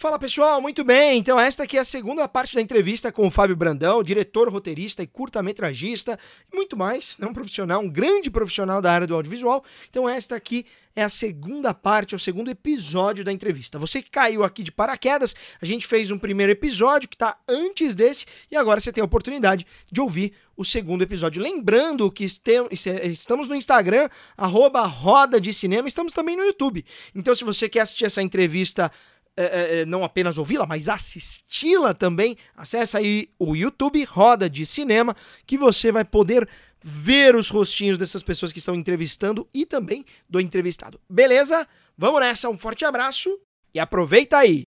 Fala pessoal, muito bem. Então, esta aqui é a segunda parte da entrevista com o Fábio Brandão, diretor, roteirista e curta-metragista, e muito mais. É um profissional, um grande profissional da área do audiovisual. Então, esta aqui é a segunda parte, é o segundo episódio da entrevista. Você que caiu aqui de paraquedas, a gente fez um primeiro episódio que está antes desse, e agora você tem a oportunidade de ouvir o segundo episódio. Lembrando que estamos no Instagram, arroba Roda de Cinema, estamos também no YouTube. Então, se você quer assistir essa entrevista é, é, é, não apenas ouvi-la, mas assisti-la também, acessa aí o YouTube Roda de Cinema, que você vai poder ver os rostinhos dessas pessoas que estão entrevistando e também do entrevistado. Beleza? Vamos nessa, um forte abraço e aproveita aí!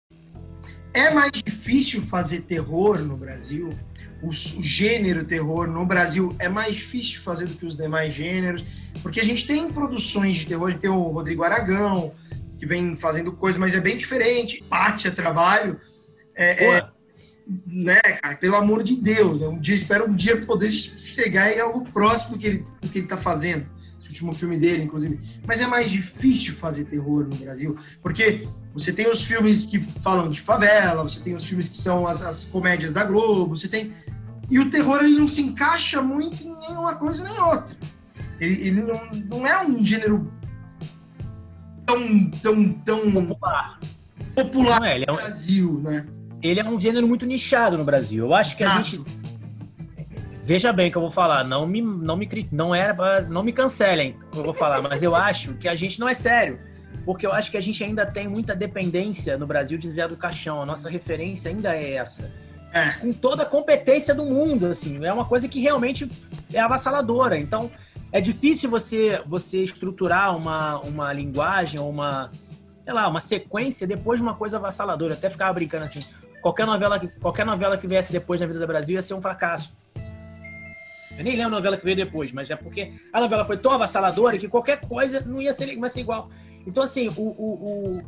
É mais difícil fazer terror no Brasil? O, o, gênero terror no Brasil é mais difícil fazer do que os demais gêneros, porque a gente tem produções de terror, tem o Rodrigo Aragão, que vem fazendo coisa, mas é bem diferente. Pátia trabalho. É, é, né, cara, pelo amor de Deus, né? um dia espero um dia poder chegar em algo próximo do que ele, do que ele tá fazendo. Esse último filme dele, inclusive. Mas é mais difícil fazer terror no Brasil, porque você tem os filmes que falam de favela, você tem os filmes que são as, as comédias da Globo, você tem. E o terror ele não se encaixa muito em nenhuma coisa nem outra. Ele, ele não, não é um gênero tão, tão, tão popular, popular é, no é um, Brasil, né? Ele é um gênero muito nichado no Brasil. Eu acho Exato. que a gente Veja bem que eu vou falar, não me não me não era não me cancelem, eu vou falar, mas eu acho que a gente não é sério, porque eu acho que a gente ainda tem muita dependência no Brasil de Zé do Caixão. A nossa referência ainda é essa. É. Com toda a competência do mundo, assim, é uma coisa que realmente é avassaladora. Então, é difícil você você estruturar uma, uma linguagem ou uma, sei lá, uma sequência depois de uma coisa avassaladora. Até ficava brincando assim, qualquer novela, qualquer novela que viesse depois na vida do Brasil ia ser um fracasso. Eu nem lembro a novela que veio depois, mas é porque a novela foi tão avassaladora que qualquer coisa não ia ser, ia ser igual. Então, assim, o, o,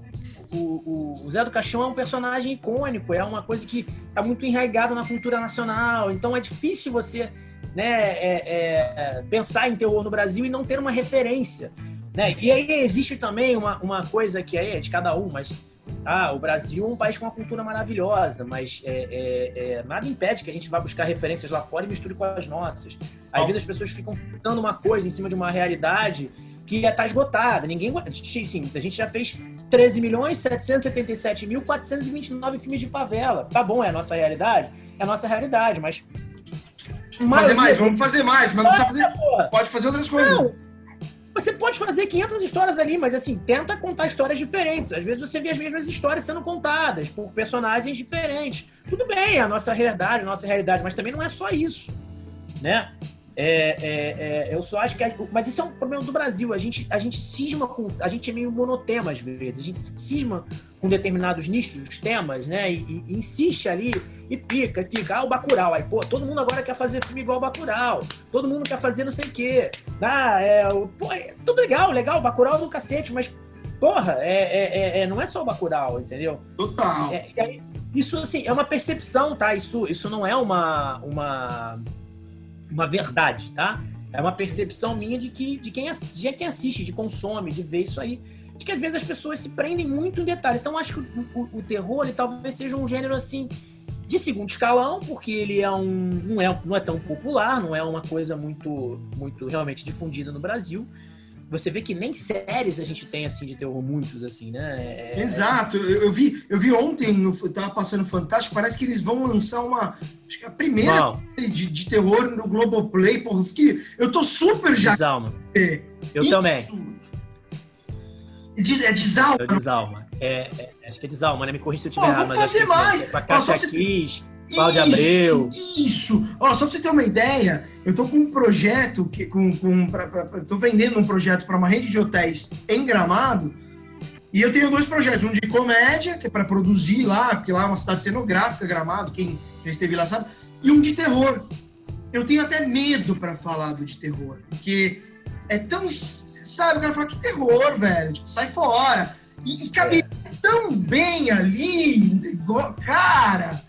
o, o, Zé do Caixão é um personagem icônico, é uma coisa que está muito enraizada na cultura nacional. Então, é difícil você né, é, é, pensar em terror no Brasil e não ter uma referência. Né? E aí existe também uma, uma coisa que é de cada um, mas ah, o Brasil é um país com uma cultura maravilhosa, mas é, é, é, nada impede que a gente vá buscar referências lá fora e misture com as nossas. Às vezes as pessoas ficam dando uma coisa em cima de uma realidade que está esgotada. Ninguém, sim, a gente já fez 13 milhões 777 mil 429 filmes de favela. Tá bom, é a nossa realidade? É a nossa realidade, mas fazer mais, vamos fazer mais, mas pode, não precisa fazer. Pode fazer outras coisas. Não. Você pode fazer 500 histórias ali, mas assim, tenta contar histórias diferentes. Às vezes você vê as mesmas histórias sendo contadas por personagens diferentes. Tudo bem, é a nossa realidade, a nossa realidade, mas também não é só isso, né? É, é, é, eu só acho que. Mas isso é um problema do Brasil. A gente, a gente cisma com. A gente é meio monotema às vezes. A gente cisma com determinados nichos, temas, né? E, e insiste ali e fica, e fica. Ah, o Bacurau. Aí, pô, todo mundo agora quer fazer filme igual o Bacurau. Todo mundo quer fazer não sei o quê. Ah, é, pô, é tudo legal, legal. O Bacurau é do cacete, mas, porra, é, é, é, é não é só o Bacurau, entendeu? Total. É, aí, isso, assim, é uma percepção, tá? Isso, isso não é uma. uma uma verdade, tá? É uma percepção minha de que de quem, de quem assiste, de consome, de ver isso aí. De que às vezes as pessoas se prendem muito em detalhes. Então acho que o, o, o terror ele talvez seja um gênero assim de segundo escalão, porque ele é um não é, não é tão popular, não é uma coisa muito muito realmente difundida no Brasil você vê que nem séries a gente tem assim de terror muitos assim, né? É... é Exato. Eu, eu, vi, eu vi ontem, no, tava passando Fantástico, parece que eles vão lançar uma, acho que é a primeira de, de, terror no Globoplay, porra, fiquei, eu tô super já. Desalma. Eu Isso. também. É, de, é desalma. É desalma. É, é, acho que é desalma, né? Me corrija se eu tiver errado. Vamos fazer mais. É, a Cássia Kiss, Cláudia Abreu. Isso! Ó, só pra você ter uma ideia, eu tô com um projeto, que, com, com, pra, pra, tô vendendo um projeto para uma rede de hotéis em Gramado, e eu tenho dois projetos, um de comédia, que é para produzir lá, porque lá é uma cidade cenográfica, Gramado, quem já esteve lá sabe, e um de terror. Eu tenho até medo para falar do de terror, porque é tão. Sabe, o cara fala, que terror, velho, tipo, sai fora. E, e cabe é. tão bem ali, cara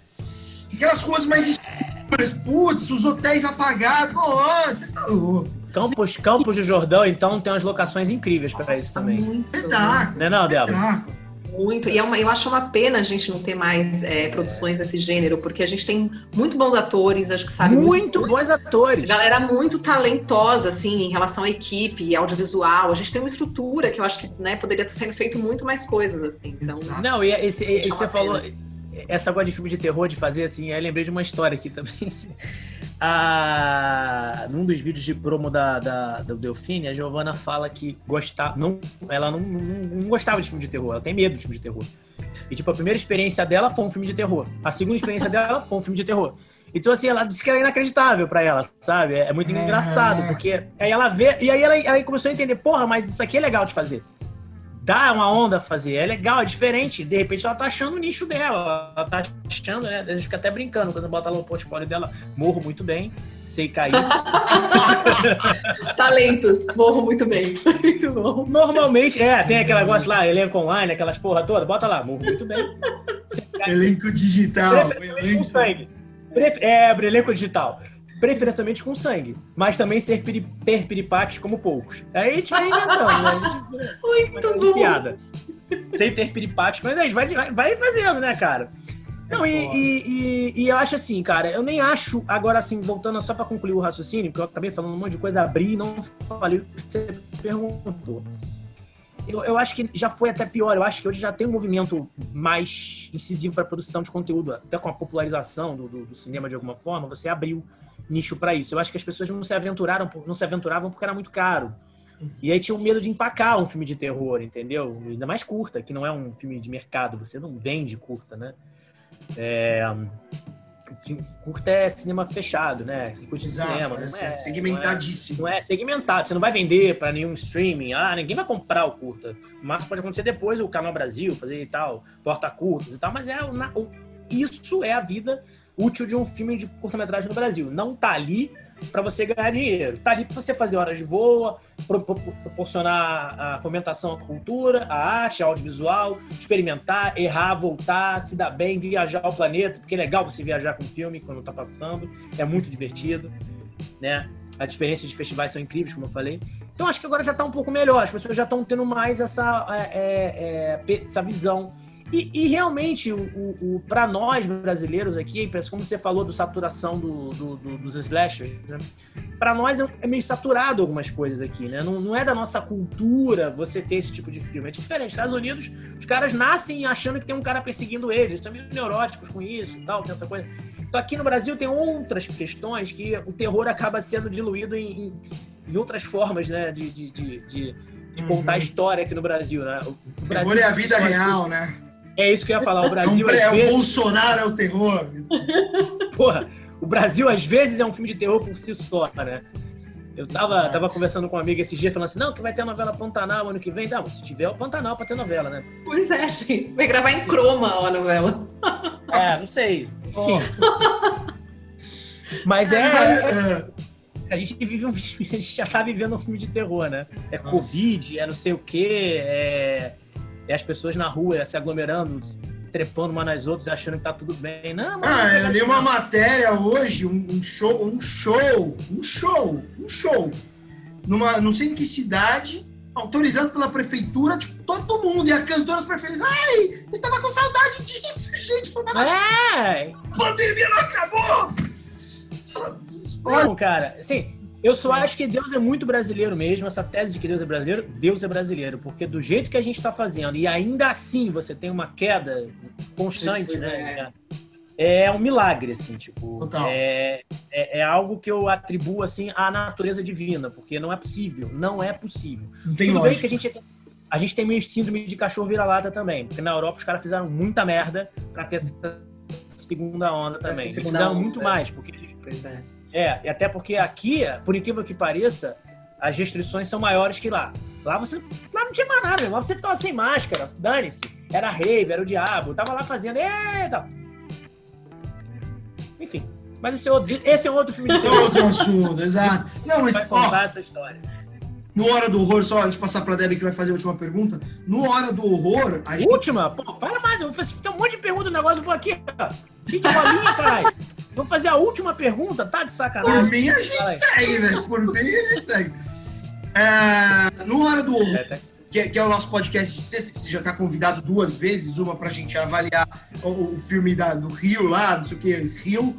aquelas coisas mais escuras, putz, os hotéis apagados, nossa, você tá louco. Campos, Campos do Jordão, então, tem umas locações incríveis para isso também. Um espetáculo. Não é não, Débora? Muito, e é uma, eu acho uma pena a gente não ter mais é, produções desse gênero, porque a gente tem muito bons atores, acho que sabe. Muito, muito bons atores. Galera muito talentosa, assim, em relação à equipe, audiovisual. A gente tem uma estrutura que eu acho que né, poderia ter sendo feito muito mais coisas, assim. Então, não, e esse, esse você falou essa agora de filme de terror, de fazer assim, eu lembrei de uma história aqui também. Ah, num dos vídeos de promo da, da, do Delfine, a Giovana fala que gostava, não, ela não, não, não, gostava de filme de terror, ela tem medo de filme de terror. E, tipo, a primeira experiência dela foi um filme de terror. A segunda experiência dela foi um filme de terror. Então, assim, ela disse que era inacreditável para ela, sabe? É muito é. engraçado, porque aí ela vê. E aí ela, ela começou a entender, porra, mas isso aqui é legal de fazer dá uma onda fazer, é legal, é diferente. De repente ela tá achando o nicho dela, ela tá achando, né? A gente fica até brincando quando bota lá no portfólio dela, morro muito bem, sei cair. Talentos, morro muito bem. Muito bom. Normalmente, é, tem aquele negócio lá, elenco online, aquelas porra toda, bota lá, morro muito bem. Elenco digital. Com sangue. É, elenco digital preferencialmente com sangue, mas também ser piri, ter piripaques como poucos. Aí a gente vai inventando, né? A gente, Muito bom. Piada. Sem ter piripaques, mas a gente vai, vai fazendo, né, cara? É Não, e, e, e, e, eu acho assim, cara, eu nem acho, agora assim, voltando só para concluir o raciocínio, porque eu acabei falando um monte de coisa, abri e não falei o que você perguntou. Eu, eu acho que já foi até pior, eu acho que hoje já tem um movimento mais incisivo para produção de conteúdo, até com a popularização do, do, do cinema de alguma forma, você abriu nicho para isso. Eu acho que as pessoas não se aventuraram, não se aventuravam porque era muito caro. E aí tinham medo de empacar um filme de terror, entendeu? Ainda mais curta, que não é um filme de mercado, você não vende curta, né? É, curta é cinema fechado, né? Circuito de Exato, cinema. Não é, é segmentadíssimo. Não é, não é, segmentado. Você não vai vender para nenhum streaming. Ah, ninguém vai comprar o curta. Mas pode acontecer depois o Canal Brasil fazer e tal, porta curtas e tal. Mas é o, isso é a vida útil de um filme de curta-metragem no Brasil. Não tá ali para você ganhar dinheiro. Tá ali para você fazer horas de voo, pro, pro, proporcionar a fomentação à cultura, a arte, ao audiovisual, experimentar, errar, voltar, se dar bem, viajar ao planeta, porque é legal você viajar com filme quando tá passando, é muito divertido, né? As experiências de festivais são incríveis, como eu falei. Então acho que agora já tá um pouco melhor, as pessoas já estão tendo mais essa, é, é, é essa visão e, e realmente, o, o, o para nós brasileiros aqui, como você falou do saturação do, do, do dos slashers, né? para nós é, é, meio saturado algumas coisas aqui, né? Não, não, é da nossa cultura você ter esse tipo de filme. É diferente. Nos Estados Unidos, os caras nascem achando que tem um cara perseguindo eles. Eles são meio neuróticos com isso e tal, tem essa coisa. Então aqui no Brasil tem outras questões que o terror acaba sendo diluído em, em, em outras formas, né? De, de, de, de, de contar uhum. história aqui no Brasil, né? O Brasil é a vida real, né? É isso que eu ia falar. O Brasil. É, às vezes... o Bolsonaro é o terror. Porra, o Brasil às vezes é um filme de terror por si só, né? Eu tava, tava conversando com uma amiga esses dias falando assim: não, que vai ter a novela Pantanal ano que vem. Não, se tiver o Pantanal pra ter novela, né? Pois é, gente. Vai gravar em croma a novela. É, não sei. Enfim. Mas é, é. A gente vive um. A gente já tá vivendo um filme de terror, né? É Covid, é não sei o quê, é é as pessoas na rua se aglomerando, trepando uma nas outras, achando que tá tudo bem. Não, ah, eu li uma matéria hoje, um, show, um show, um show, um show, numa, não sei em que cidade, autorizado pela prefeitura, tipo, todo mundo, e a cantora super feliz, ai, estava com saudade disso, gente, foi É! A pandemia não acabou! Não, cara, assim, eu só acho que Deus é muito brasileiro mesmo, essa tese de que Deus é brasileiro, Deus é brasileiro, porque do jeito que a gente está fazendo, e ainda assim você tem uma queda constante, né? É. é um milagre, assim, tipo. É, é, é, algo que eu atribuo, assim, à natureza divina, porque não é possível, não é possível. Não tem Tudo bem que a gente, a gente tem meio síndrome de cachorro vira-lata também, porque na Europa os caras fizeram muita merda pra ter essa segunda onda também. Eles fizeram onda, muito mais, porque. Pois é é, e até porque aqui, por incrível que pareça, as restrições são maiores que lá. Lá você lá não tinha mais nada, lá você ficava sem máscara, dane-se. Era rave, era o diabo, tava lá fazendo, eita. Enfim, mas esse é outro, esse é outro filme de terror. outro assunto, exato. Não, mas vai contar ó, essa história. No Hora do Horror, só antes de passar pra Debbie que vai fazer a última pergunta. No Hora do Horror. A gente... Última? Pô, fala mais. Eu fazer um monte de pergunta no negócio, eu vou aqui. Gente, bolinha, caralho. Vamos fazer a última pergunta, tá de sacanagem? Por mim a gente Vai. segue, velho. Por mim a gente segue. É, no Hora do Horror, é, tá. que é, que é o nosso podcast, você já está convidado duas vezes, uma para a gente avaliar o, o, filme da, do Rio lá, não sei o que, Rio,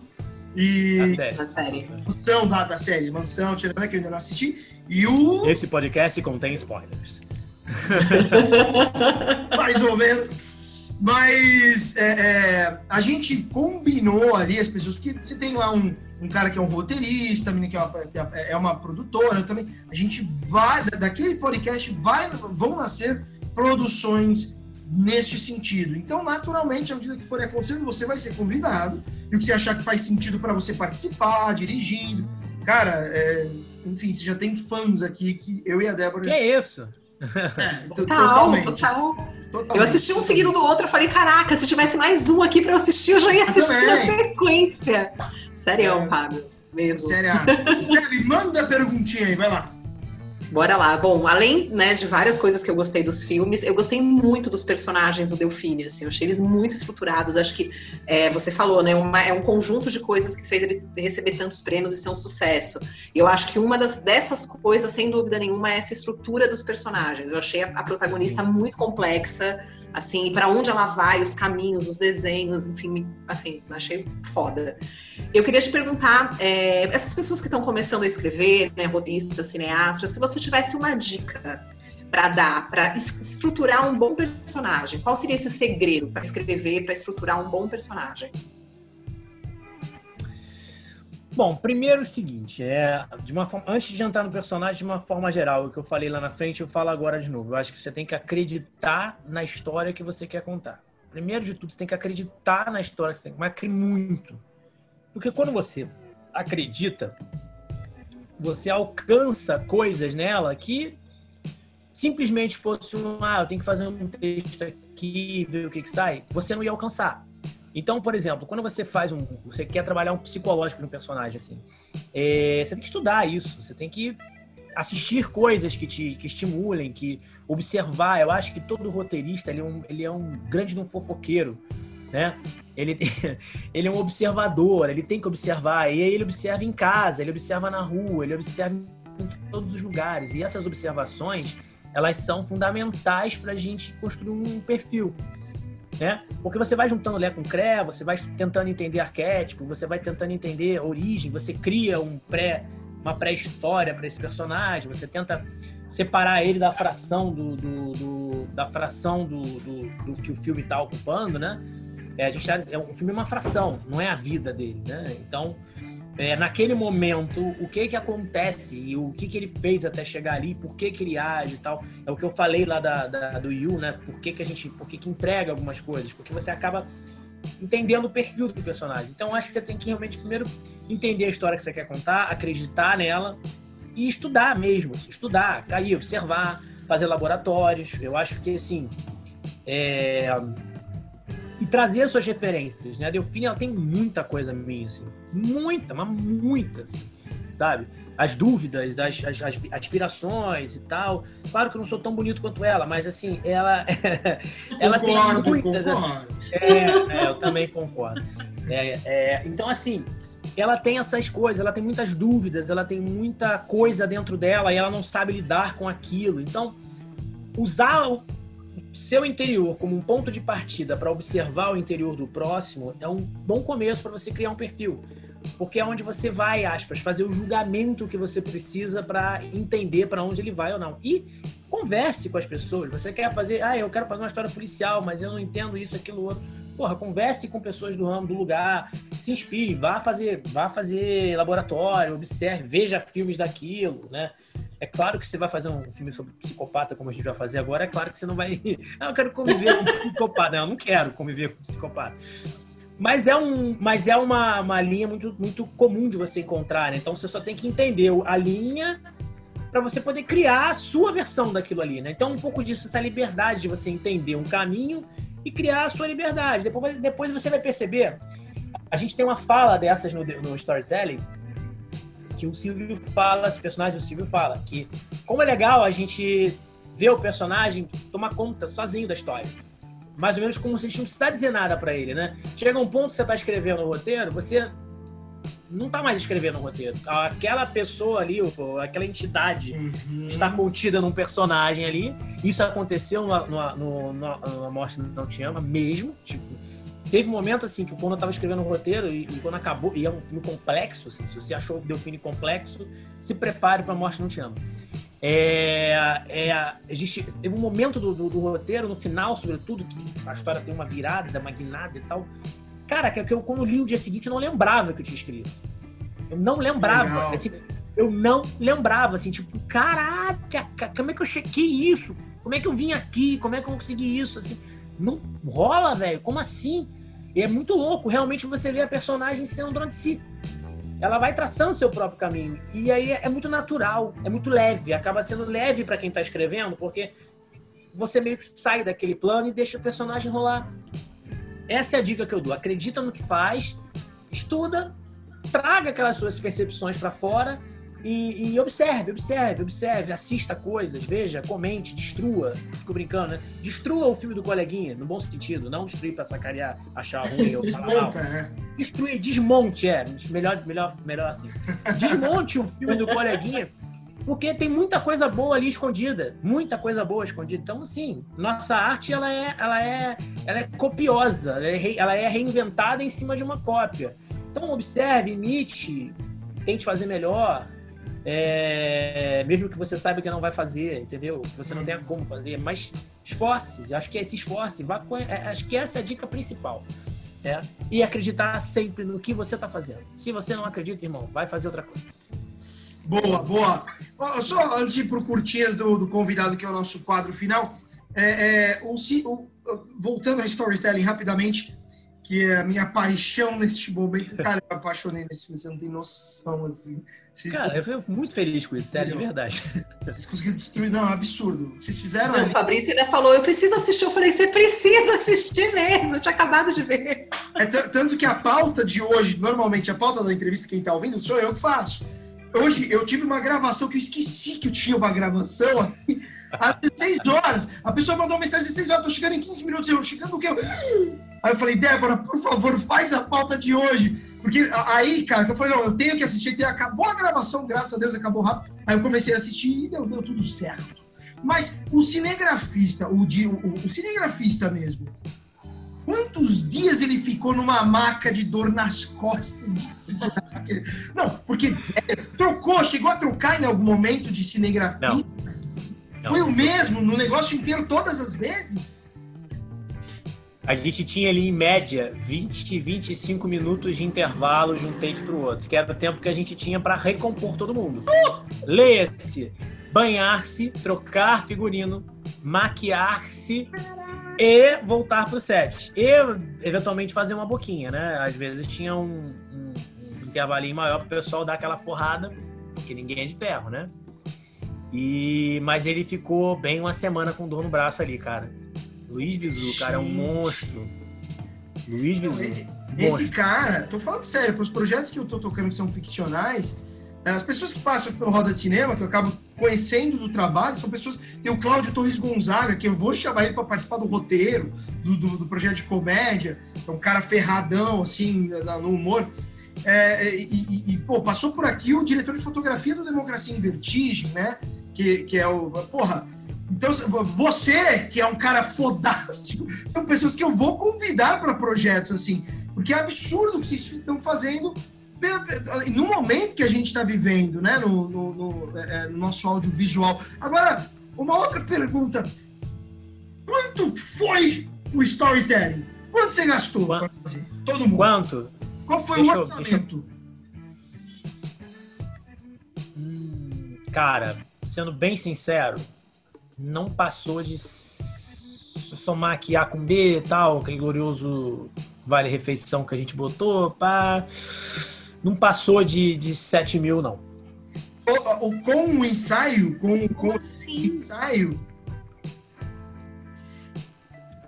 e... A série. Mansão da, da série, Mansão, tirando que eu ainda não assisti, e o... Esse podcast contém spoilers. Mais ou menos. Mas é, é, a gente combinou ali as pessoas, porque você tem lá um, um cara que é um roteirista, menina que é uma, é uma produtora também. A gente vai, daquele podcast, vai, vão nascer produções neste sentido. Então, naturalmente, à medida que for acontecendo, você vai ser convidado. E o que você achar que faz sentido para você participar, dirigindo. Cara, é, enfim, você já tem fãs aqui que eu e a Débora. Que é isso? É, total, total, total. Eu assisti um seguido do outro, eu falei, caraca, se tivesse mais um aqui para eu assistir, eu já ia assistir na sequência. Sério, é, Fábio, mesmo. Sério. manda a perguntinha aí, vai lá. Bora lá. Bom, além né, de várias coisas que eu gostei dos filmes, eu gostei muito dos personagens do Delfine, assim, eu achei eles muito estruturados. Acho que é, você falou, né? Uma, é um conjunto de coisas que fez ele receber tantos prêmios e ser um sucesso. E eu acho que uma das, dessas coisas, sem dúvida nenhuma, é essa estrutura dos personagens. Eu achei a, a protagonista Sim. muito complexa assim, para onde ela vai, os caminhos, os desenhos, enfim, assim, achei foda. Eu queria te perguntar, é, essas pessoas que estão começando a escrever, né, robistas, cineastas, se você tivesse uma dica para dar, para estruturar um bom personagem, qual seria esse segredo para escrever, para estruturar um bom personagem? Bom, primeiro o seguinte, é, de uma forma, antes de entrar no personagem, de uma forma geral, o que eu falei lá na frente, eu falo agora de novo. Eu acho que você tem que acreditar na história que você quer contar. Primeiro de tudo, você tem que acreditar na história que você tem que mas muito. Porque quando você acredita, você alcança coisas nela que simplesmente fosse um, ah, eu tenho que fazer um texto aqui, ver o que, que sai, você não ia alcançar. Então, por exemplo, quando você faz um. Você quer trabalhar um psicológico de um personagem, assim. É, você tem que estudar isso. Você tem que assistir coisas que te que estimulem, que observar. Eu acho que todo roteirista ele é um, ele é um grande um fofoqueiro, né? Ele, ele é um observador, ele tem que observar. E aí ele observa em casa, ele observa na rua, ele observa em todos os lugares. E essas observações, elas são fundamentais para a gente construir um perfil né? Porque você vai juntando Lé com Cré, você vai tentando entender arquétipo, você vai tentando entender origem, você cria um pré, uma pré-história para esse personagem, você tenta separar ele da fração do, do, do da fração do, do, do, que o filme está ocupando, né? É, a gente tá, é, o filme é uma fração, não é a vida dele, né? Então é, naquele momento, o que que acontece e o que que ele fez até chegar ali, por que que ele age e tal. É o que eu falei lá da, da do Yu, né? Por que que a gente, por que que entrega algumas coisas? Porque você acaba entendendo o perfil do personagem. Então, acho que você tem que realmente primeiro entender a história que você quer contar, acreditar nela e estudar mesmo, assim, estudar, cair, observar, fazer laboratórios. Eu acho que, assim, é e trazer suas referências, né? A Delfine, ela tem muita coisa minha, assim. Muita, mas muita, assim, sabe? As dúvidas, as, as, as, aspirações e tal. Claro que eu não sou tão bonito quanto ela, mas, assim, ela... ela concordo, tem muitas... Assim, é, é, eu também concordo. É, é, então, assim, ela tem essas coisas, ela tem muitas dúvidas, ela tem muita coisa dentro dela e ela não sabe lidar com aquilo. Então, usar seu interior como um ponto de partida para observar o interior do próximo é um bom começo para você criar um perfil. Porque é onde você vai, aspas, fazer o julgamento que você precisa para entender para onde ele vai ou não. E converse com as pessoas. Você quer fazer, ah, eu quero fazer uma história policial, mas eu não entendo isso, aquilo, outro. Porra, converse com pessoas do ramo, do lugar, se inspire, vá fazer, vá fazer laboratório, observe, veja filmes daquilo, né? É claro que você vai fazer um filme sobre psicopata, como a gente vai fazer agora, é claro que você não vai. Ah, eu quero conviver com psicopata. Não, eu não quero conviver com psicopata. Mas é, um, mas é uma, uma linha muito, muito comum de você encontrar, né? Então você só tem que entender a linha para você poder criar a sua versão daquilo ali, né? Então um pouco disso, essa liberdade de você entender um caminho e criar a sua liberdade. Depois, depois você vai perceber. A gente tem uma fala dessas no, no storytelling que o Silvio fala, esse personagem do Silvio fala, que como é legal a gente ver o personagem tomar conta sozinho da história. Mais ou menos como se a gente não precisar dizer nada para ele, né? Chega um ponto que você tá escrevendo o roteiro, você não tá mais escrevendo um roteiro. Aquela pessoa ali, aquela entidade uhum. está contida num personagem ali. Isso aconteceu no, no, no, no Morte Não Te Ama mesmo. Tipo, teve um momento assim que quando eu tava escrevendo um roteiro e, e, quando acabou, e é um filme complexo, assim, se você achou o Delfine complexo, se prepare para Morte Não Te Ama. É, é, existe, teve um momento do, do, do, roteiro, no final, sobretudo, que a história tem uma virada, uma guinada e tal. Cara, que, que eu, quando li no dia seguinte, eu não lembrava que eu tinha escrito. Eu não lembrava. Assim, eu não lembrava, assim, tipo, caraca, como é que eu chequei isso? Como é que eu vim aqui? Como é que eu consegui isso? Assim, não rola, velho. Como assim? E é muito louco. Realmente você vê a personagem sendo de si ela vai traçando seu próprio caminho. E aí é muito natural, é muito leve, acaba sendo leve para quem está escrevendo, porque você meio que sai daquele plano e deixa o personagem rolar. Essa é a dica que eu dou. Acredita no que faz, estuda, traga aquelas suas percepções para fora e, e, observe, observe, observe, assista coisas, veja, comente, destrua. Fico brincando, né? Destrua o filme do coleguinha, no bom sentido, não destruir pra sacarear, achar ruim ou falar mal. É. Destruir, desmonte, é. Melhor, melhor, melhor assim. Desmonte o filme do coleguinha, porque tem muita coisa boa ali escondida. Muita coisa boa escondida. Então, assim, nossa arte, ela é, ela é, ela é copiosa, ela é, ela é reinventada em cima de uma cópia. Então, observe, imite, tente fazer melhor, é, mesmo que você saiba que não vai fazer, entendeu? Que você não tenha como fazer, mas esforce, acho que é esse esforce, vá com, é, acho que essa é a dica principal. É, e acreditar sempre no que você está fazendo. Se você não acredita, irmão, vai fazer outra coisa. Boa, boa. Só antes de ir pro curtinhas do, do convidado, que é o nosso quadro final, é, é, o, o, voltando a storytelling rapidamente, que é a minha paixão neste momento. Cara, eu me apaixonei nesse filme, você não tem noção, assim. Vocês... Cara, eu fico muito feliz com isso, sério, de verdade. Vocês conseguiram destruir, não, é um absurdo. Vocês fizeram. Não, o Fabrício ainda falou, eu preciso assistir. Eu falei, você precisa assistir mesmo, eu tinha acabado de ver. É tanto que a pauta de hoje, normalmente a pauta da entrevista, quem tá ouvindo, sou eu que faço. Hoje eu tive uma gravação que eu esqueci que eu tinha uma gravação às 16 horas. A pessoa mandou uma mensagem às 16 horas, tô chegando em 15 minutos. Eu chegando o quê? Aí eu falei, Débora, por favor, faz a pauta de hoje. Porque aí, cara, eu falei, não, eu tenho que assistir. Acabou a gravação, graças a Deus, acabou rápido. Aí eu comecei a assistir e deu, deu tudo certo. Mas o cinegrafista, o, o, o cinegrafista mesmo, quantos dias ele ficou numa maca de dor nas costas de. Não, porque é, trocou, chegou a trocar em algum momento de cinegrafista. Não. Foi Não. o mesmo no negócio inteiro todas as vezes? A gente tinha ali em média 20, 25 minutos de intervalo de um take para o outro, que era o tempo que a gente tinha para recompor todo mundo. Leia-se, banhar-se, trocar figurino, maquiar-se e voltar para o set. E, eventualmente, fazer uma boquinha, né? Às vezes tinha um, um, um intervalinho maior para o pessoal dar aquela forrada, porque ninguém é de ferro, né? E, mas ele ficou bem uma semana com dor no braço ali, cara. Luiz Vizu, cara, é um monstro. Luiz Vizu. Esse cara, tô falando sério, para os projetos que eu tô tocando que são ficcionais, as pessoas que passam pelo Roda de Cinema, que eu acabo conhecendo do trabalho, são pessoas. Tem o Cláudio Torres Gonzaga, que eu vou chamar ele para participar do roteiro, do, do, do, projeto de comédia. É um cara ferradão, assim, no humor. É, e, e, e, pô, passou por aqui o diretor de fotografia do Democracia em Vertigem, né? Que, que é o. Porra, então, você, que é um cara fodástico, são pessoas que eu vou convidar para projetos assim, porque é absurdo o que vocês estão fazendo no momento que a gente está vivendo, né, no, no, no, é, é, no, nosso audiovisual. Agora, uma outra pergunta: quanto foi o storytelling? Quanto você gastou? Quanto? Todo mundo. Quanto? Qual foi deixa o orçamento? Eu... Hum, cara, sendo bem sincero, não passou de somar aqui A com B e tal, aquele glorioso vale refeição que a gente botou, pá. Não passou de, de 7 mil, não. O, o, com o ensaio, com, com o ensaio.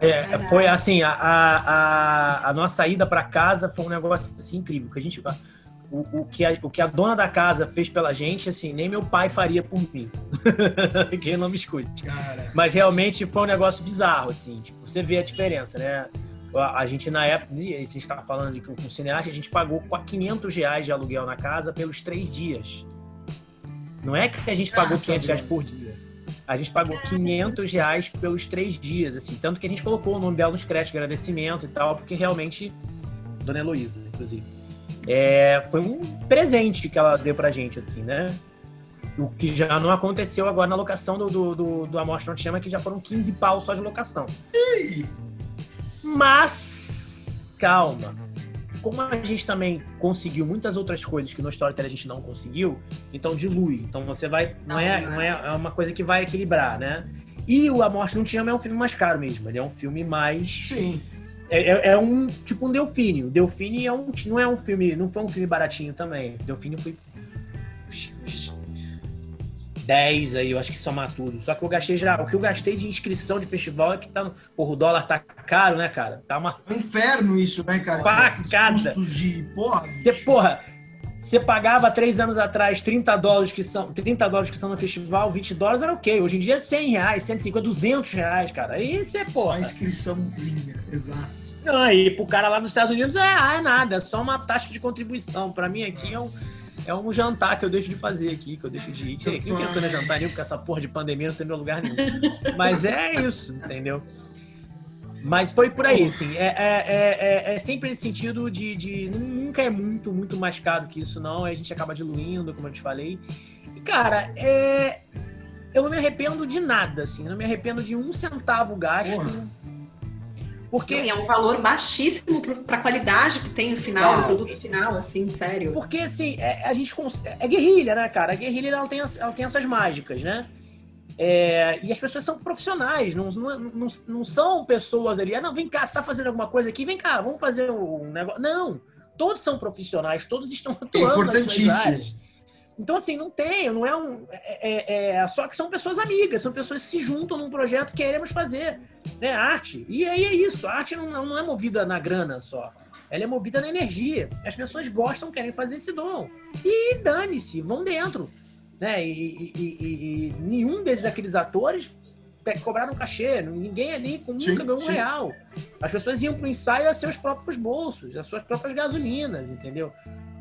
É, foi assim, a, a, a, nossa ida para casa foi um negócio assim, incrível. Que a gente, o, o, que a, o que a dona da casa fez pela gente, assim, nem meu pai faria por mim. Quem não me escute. Cara. Mas realmente foi um negócio bizarro, assim. Tipo, você vê a diferença, né? A, a gente, na época, a gente estava falando de com um cineasta, a gente pagou 500 reais de aluguel na casa pelos três dias. Não é que a gente pagou Nossa, 500 reais por dia. A gente pagou 500 reais pelos três dias, assim. Tanto que a gente colocou o nome dela nos créditos de agradecimento e tal, porque realmente... Dona Heloísa, inclusive. É, foi um presente que ela deu pra gente, assim, né? O que já não aconteceu agora na locação do, do, do, do Amostra Não Te Chama, que já foram 15 pau só de locação. Mas, calma. Como a gente também conseguiu muitas outras coisas que no Storytel a gente não conseguiu, então dilui. Então você vai. Não é, não é, é uma coisa que vai equilibrar, né? E o A Morte Não Te Ama é um filme mais caro mesmo. Ele é um filme mais. Sim. É, é- é um tipo um Delfine. O Delfine é um, não é um filme, não foi um filme baratinho também. O Delfine foi uns- uns 10 aí, eu acho que somar tudo. Só que eu gastei já, o que eu gastei de inscrição de festival é que tá, porra, o dólar tá caro, né, cara? Tá uma É um inferno isso, né, cara? Esses custos de. Porra. Você, porra, você pagava três anos atrás 30 dólares que são 30 dólares que são no festival, 20 dólares era ok. Hoje em dia é 100 reais, 150, 200 reais, cara. Aí você, Só a porra. inscriçãozinha, exato. Não, e pro cara lá nos Estados Unidos é, ah, é nada, é só uma taxa de contribuição. Pra mim aqui é um, é um jantar que eu deixo de fazer aqui, que eu deixo de ir. Que que eu no jantar nenhum, porque essa porra de pandemia não tem meu lugar nenhum. Mas é isso, entendeu? Mas foi por aí, assim. É, é, é, é- é sempre nesse sentido de, de. Nunca é muito, muito mais caro que isso, não. Aí a gente acaba diluindo, como eu te falei. E, cara, é. Eu não me arrependo de nada, assim. Eu não me arrependo de um centavo gasto. Porra. Porque. É um valor baixíssimo para a qualidade que tem o final, o produto final, assim, sério. Porque, assim, é, a gente cons- é guerrilha, né, cara? A guerrilha ela tem, as- ela tem essas mágicas, né? É, e as pessoas são profissionais, não, não, não, não são pessoas ali. Ah, não, vem cá, você tá fazendo alguma coisa aqui, vem cá, vamos fazer um negócio. Não, todos são profissionais, todos estão atuando suas importantíssimo. Então, assim, não tem, não é um. É, é- é- só que são pessoas amigas, são pessoas que se juntam num projeto que queremos fazer. Né? Arte. E aí é isso. A arte não, não é movida na grana só. Ela é movida na energia. As pessoas gostam, querem fazer esse dom. E dane-se, vão dentro. Né? E, e- e- e- nenhum desses aqueles atores cobraram cachê. Ninguém ali com- nunca Sim, ganhou um sim. real. As pessoas iam para o ensaio a seus próprios bolsos, as suas próprias gasolinas, entendeu?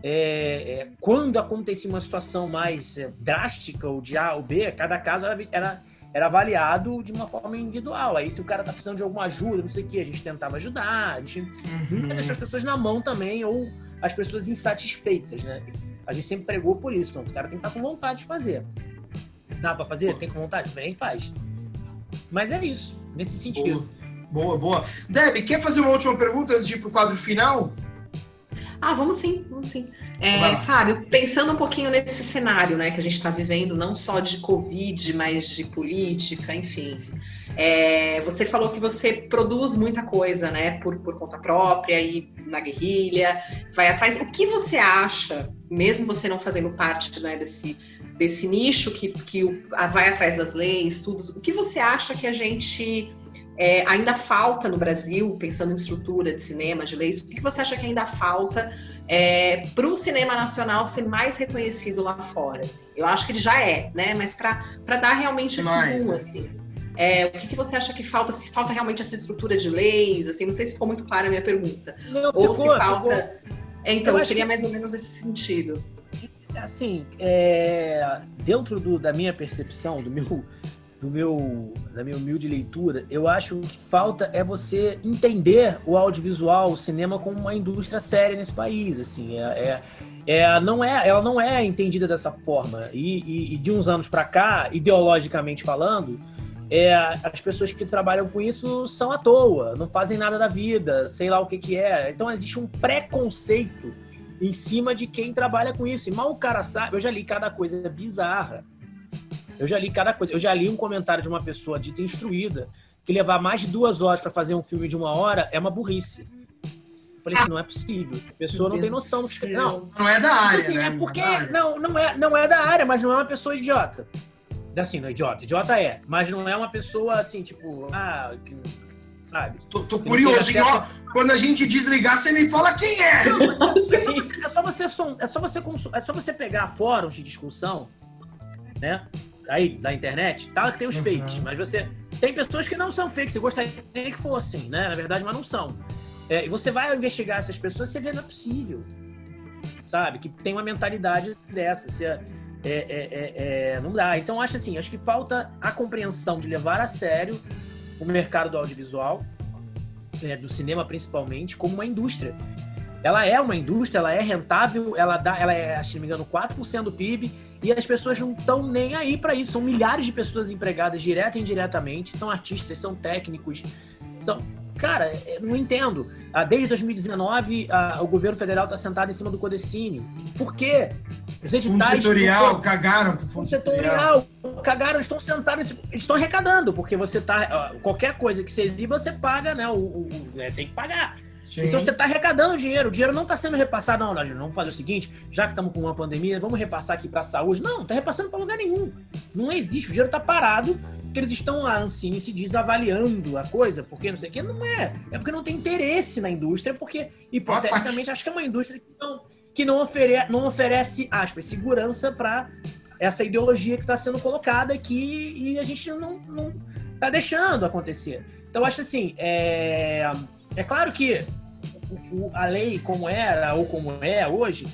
É, é, quando acontecia uma situação mais é, drástica, ou de A ou B, cada caso era, era, era avaliado de uma forma individual. Aí, se o cara tá precisando de alguma ajuda, não sei o que, a gente tentava ajudar, a gente nunca deixou as pessoas na mão também, ou as pessoas insatisfeitas, né? A gente sempre pregou por isso, então o cara tem que estar com vontade de fazer. Dá pra fazer? Tem com vontade? Vem faz. Mas é isso, nesse sentido. Boa, boa, boa. Deb, quer fazer uma última pergunta antes de ir pro quadro final? Ah, vamos sim, vamos sim. É. Fábio, pensando um pouquinho nesse cenário né, que a gente está vivendo, não só de Covid, mas de política, enfim. É, você falou que você produz muita coisa, né, por, por conta própria e na guerrilha, vai atrás. O que você acha, mesmo você não fazendo parte né, desse, desse nicho que, que vai atrás das leis, estudos, o que você acha que a gente é, ainda falta no Brasil, pensando em estrutura de cinema, de leis, o que você acha que ainda falta para o cinema nacional ser mais reconhecido lá fora? assim? Eu acho que ele já é, né? Mas para dar realmente esse Mais, boom, né? assim. É, o que, que você acha que falta? Se falta realmente essa estrutura de leis? Assim, não sei se ficou muito clara a minha pergunta. Não, Ou ficou, se falta. É, então, seria que- mais ou menos nesse sentido. assim, é, dentro do- da minha percepção, do meu, do meu, da minha humilde leitura, eu acho que falta é você entender o audiovisual, o cinema como uma indústria séria nesse país, assim, é, é, é- não é, ela não é entendida dessa forma e, e- e de uns anos para cá, ideologicamente falando, é, as pessoas que trabalham com isso são à toa, não fazem nada da vida, sei lá o que que é, então existe um preconceito em cima de quem trabalha com isso. E mal o cara sabe, eu já li cada coisa bizarra. Eu já li cada coisa. Eu já li um comentário de uma pessoa dita instruída que levar mais de duas horas para fazer um filme de uma hora é uma burrice. Eu falei assim, não é possível. A pessoa não tem noção do que. Não, Não é da área, assim, né? é Não porque não, não, é, não é da área, mas não é uma pessoa idiota. Assim, não é idiota. Idiota é, mas não é uma pessoa assim, tipo, ah, que- sabe? Tô, tô curioso, hein? Ó, quando a gente desligar, você me fala quem é! Não, mas é, é só você, é só você, é só você, é só você pegar fóruns de discussão né? Aí, da internet, tá que tem os Uhum. fakes, mas você. Tem pessoas que não são fakes, você gostaria que fossem, né? Na verdade, mas não são. É, e você vai investigar essas pessoas, você vê não é possível. Sabe? Que tem uma mentalidade dessa. Você, é, é, é, é, não dá. Então, acho assim, acho que falta a compreensão de levar a sério o mercado do audiovisual, é, do cinema principalmente, como uma indústria. Ela é uma indústria, ela é rentável, ela dá, ela é, se não me engano, 4% do PIB, e as pessoas não estão nem aí para isso. São milhares de pessoas empregadas direta e indiretamente, são artistas, são técnicos, são. Cara, eu não entendo. Ah, Desde 2019, ah, o governo federal está sentado em cima do Codecine. Por quê? Os Fundo editais. setorial, cagaram pro fundo Fundo setorial, cagaram, estão sentados, estão arrecadando, porque você tá. Qualquer coisa que você exiba, você paga, né? O, o- o- é, tem que pagar. Sim. Então você está arrecadando dinheiro, o dinheiro não está sendo repassado. Não, Lajano, vamos fazer o seguinte: já que estamos com uma pandemia, vamos repassar aqui para a saúde. Não, não está repassando para lugar nenhum. Não existe, o dinheiro está parado, porque eles estão, a Ancine se diz, avaliando a coisa, porque não sei o que. Não é. É porque não tem interesse na indústria, porque, hipoteticamente, acho que é uma indústria que não, que não, ofere, não oferece, aspas, segurança para essa ideologia que está sendo colocada aqui e a gente não, não tá deixando acontecer. Então, acho assim, é, é claro que a lei como era ou como é hoje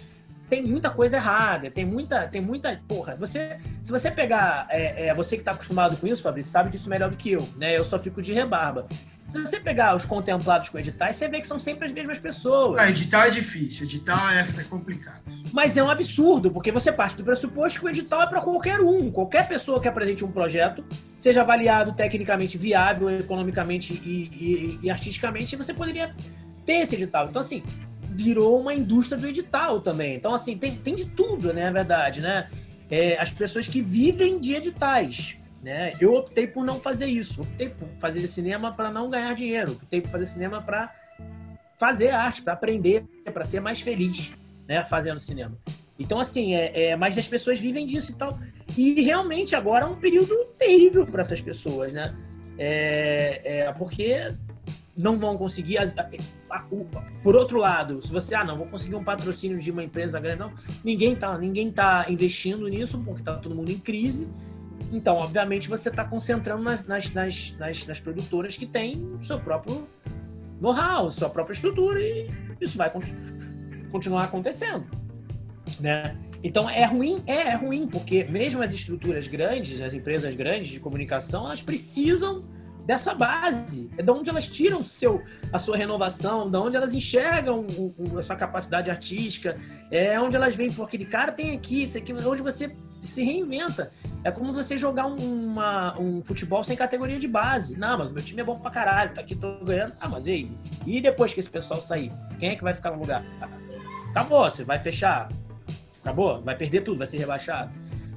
tem muita coisa errada, tem muita, tem muita, porra, você, se você pegar, é, é, você que tá acostumado com isso, Fabrício, sabe disso melhor do que eu, né, eu só fico de rebarba. Se você pegar os contemplados com editais, você vê que são sempre as mesmas pessoas. Ah, editar é difícil, editar é, é complicado. Mas é um absurdo, porque você parte do pressuposto que o edital é para qualquer um. Qualquer pessoa que apresente um projeto, seja avaliado tecnicamente viável, economicamente e, e- e artisticamente, você poderia ter esse edital. Então, assim, virou uma indústria do edital também. Então, assim, tem, tem de tudo, né? Na verdade, né? É, as pessoas que vivem de editais. Né? Eu optei por não fazer isso. Optei por fazer cinema para não ganhar dinheiro. Optei por fazer cinema para fazer arte, para aprender, para ser mais feliz, né? Fazendo cinema. Então, assim, é, é, mas as pessoas vivem disso e tal. E realmente agora é um período terrível para essas pessoas, né? É, é, porque não vão conseguir. as- a- a- o- por outro lado, se você, ah, não, vou conseguir um patrocínio de uma empresa grande, não. Ninguém tá, ninguém tá investindo nisso, porque tá todo mundo em crise. Então, obviamente, você está concentrando nas, nas, nas, nas, nas produtoras que têm o seu próprio know-how, sua própria estrutura, e isso vai conti- continuar acontecendo. Né? Então é ruim, é, é ruim, porque mesmo as estruturas grandes, as empresas grandes de comunicação, elas precisam dessa base. É de onde elas tiram seu, a sua renovação, de onde elas enxergam o- o- a sua capacidade artística, é onde elas veem, pô, aquele cara tem aqui, isso aqui, onde você se reinventa. É como você jogar um, uma- um futebol sem categoria de base. Não, mas meu time é bom pra caralho, tá aqui, tô ganhando. Ah, mas e aí? E depois que esse pessoal sair? Quem é que vai ficar no lugar? Acabou, você vai fechar. Acabou, vai perder tudo, vai ser rebaixado.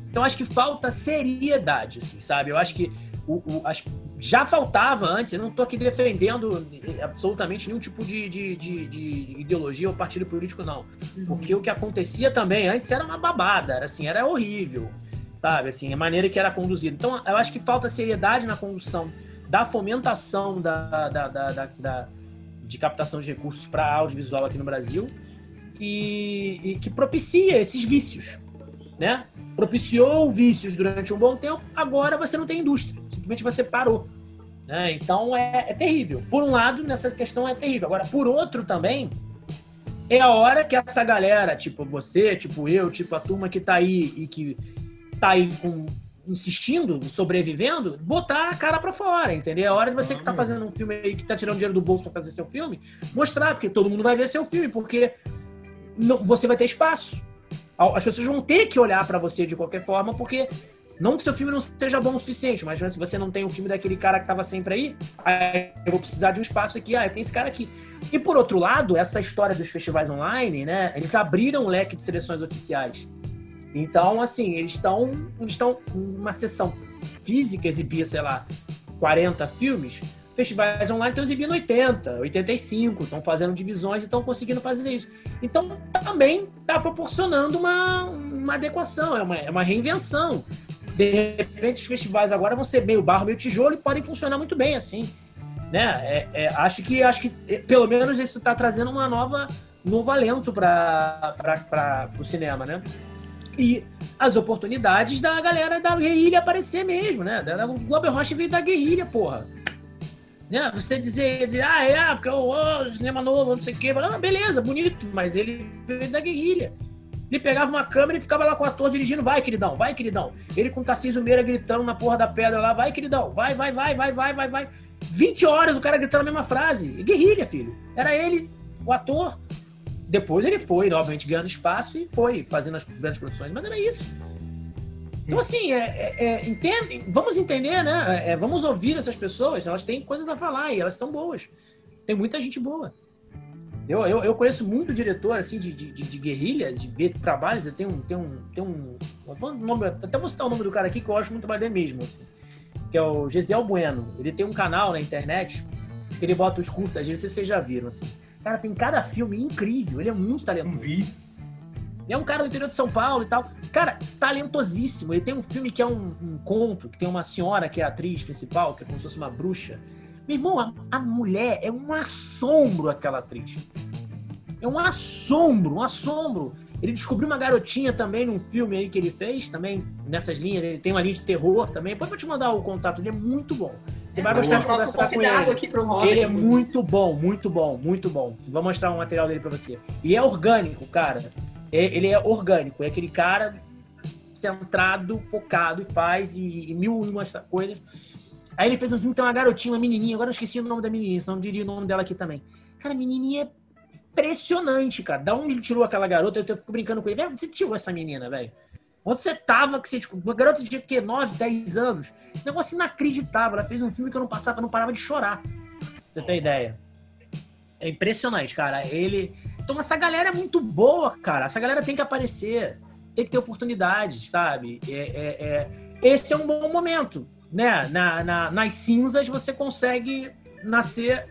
Então acho que falta seriedade, assim, sabe? Eu acho que o, o- acho- já faltava antes, eu não tô aqui defendendo absolutamente nenhum tipo de, de, de- de ideologia ou partido político, não. Porque o que acontecia também antes era uma babada, era assim, era horrível, sabe? Assim, a maneira que era conduzido. Então, eu acho que falta seriedade na condução da fomentação da, da, da, da- da- de captação de recursos para audiovisual aqui no Brasil e, e que propicia esses vícios, né? Propiciou vícios durante um bom tempo, agora você não tem indústria, simplesmente você parou. Né? Então é, é terrível. Por um lado, nessa questão é terrível. Agora, por outro também, é a hora que essa galera, tipo você, tipo eu, tipo a turma que tá aí e que tá aí com, insistindo, sobrevivendo, botar a cara pra fora, entendeu? É a hora de você que tá fazendo um filme aí, que tá tirando dinheiro do bolso pra fazer seu filme, mostrar, porque todo mundo vai ver seu filme, porque não- você vai ter espaço. As pessoas vão ter que olhar pra você de qualquer forma, porque não que seu filme não seja bom o suficiente, mas se você não tem o filme daquele cara que tava sempre aí, aí eu vou precisar de um espaço aqui, ah, tem esse cara aqui. E por outro lado, essa história dos festivais online, né, eles abriram um leque de seleções oficiais. Então, assim, eles estão eles estão uma sessão física exibia, sei lá, 40 filmes, festivais online estão exibindo 80, 85, estão fazendo divisões e estão conseguindo fazer isso. Então, também está proporcionando uma, uma adequação, é uma, é uma reinvenção. De repente, os festivais agora vão ser meio barro, meio tijolo e podem funcionar muito bem assim. Né? É, é, acho que acho que eh, pelo menos isso está trazendo uma nova novo alento para o cinema, né? e as oportunidades da galera da guerrilha aparecer mesmo, né? O Globo Rocha veio da guerrilha, porra. Né? Você dizer, dizer ah, é, porque o oh, cinema novo, não sei o quê. Ah, beleza, bonito, mas ele veio da guerrilha. Ele pegava uma câmera e ficava lá com o ator dirigindo, vai, queridão, vai, queridão. Ele com o Tarcísio Meira gritando na porra da pedra lá, vai, queridão, vai, vai, vai, vai, vai, vai, vai. 20 horas o cara gritando a mesma frase. Guerrilha, filho. Era ele, o ator. Depois ele foi, obviamente, ganhando espaço e foi fazendo as grandes produções, mas era isso. Então, assim, é, é, é, entende, vamos entender, né? É, vamos ouvir essas pessoas, elas têm coisas a falar e elas são boas. Tem muita gente boa. Eu, eu, eu conheço muito diretor, assim, de, de, de, guerrilha, de ver trabalhos. Eu tenho, tenho, um, tenho um, nome, Até vou citar o nome do cara aqui que eu acho muito dele mesmo, assim. Que é o Gesiel Bueno. Ele tem um canal na internet que ele bota os curtas, não sei se vocês já viram, assim. Cara, tem cada filme incrível. Ele é muito talentoso. Não vi. Ele é um cara do interior de São Paulo e tal. Cara, talentosíssimo. Ele tem um filme que é um, um conto, que tem uma senhora que é a atriz principal, que é como se fosse uma bruxa. Meu irmão, a, a mulher é um assombro aquela atriz. É um assombro, um assombro. Ele descobriu uma garotinha também num filme aí que ele fez, também nessas linhas. Ele tem uma linha de terror também. Depois eu vou te mandar o contato, ele é muito bom. Você vai gostar de conversar com ele. Aqui pro ele é muito bom, muito bom, muito bom. Vou mostrar um material dele para você. E é orgânico, cara. É, ele é orgânico, é aquele cara centrado, focado e faz e, e mil e umas coisas. Aí ele fez um filme que tem uma garotinha, uma menininha, agora eu esqueci o nome da menininha, senão não diria o nome dela aqui também. Cara, a menininha é impressionante, cara. Da onde ele tirou aquela garota? Eu fico brincando com ele. Velho, você tirou essa menina, velho? Onde você tava que você descobriu? Uma garota de que 9, 10 anos. Negócio inacreditável. Ela fez um filme que eu não passava, não parava de chorar. Você tem ideia? É impressionante, cara. Ele. Então, essa galera é muito boa, cara. Essa galera tem que aparecer. Tem que ter oportunidades, sabe? É, é, é... Esse é um bom momento. Né? Na, na, nas cinzas você consegue nascer.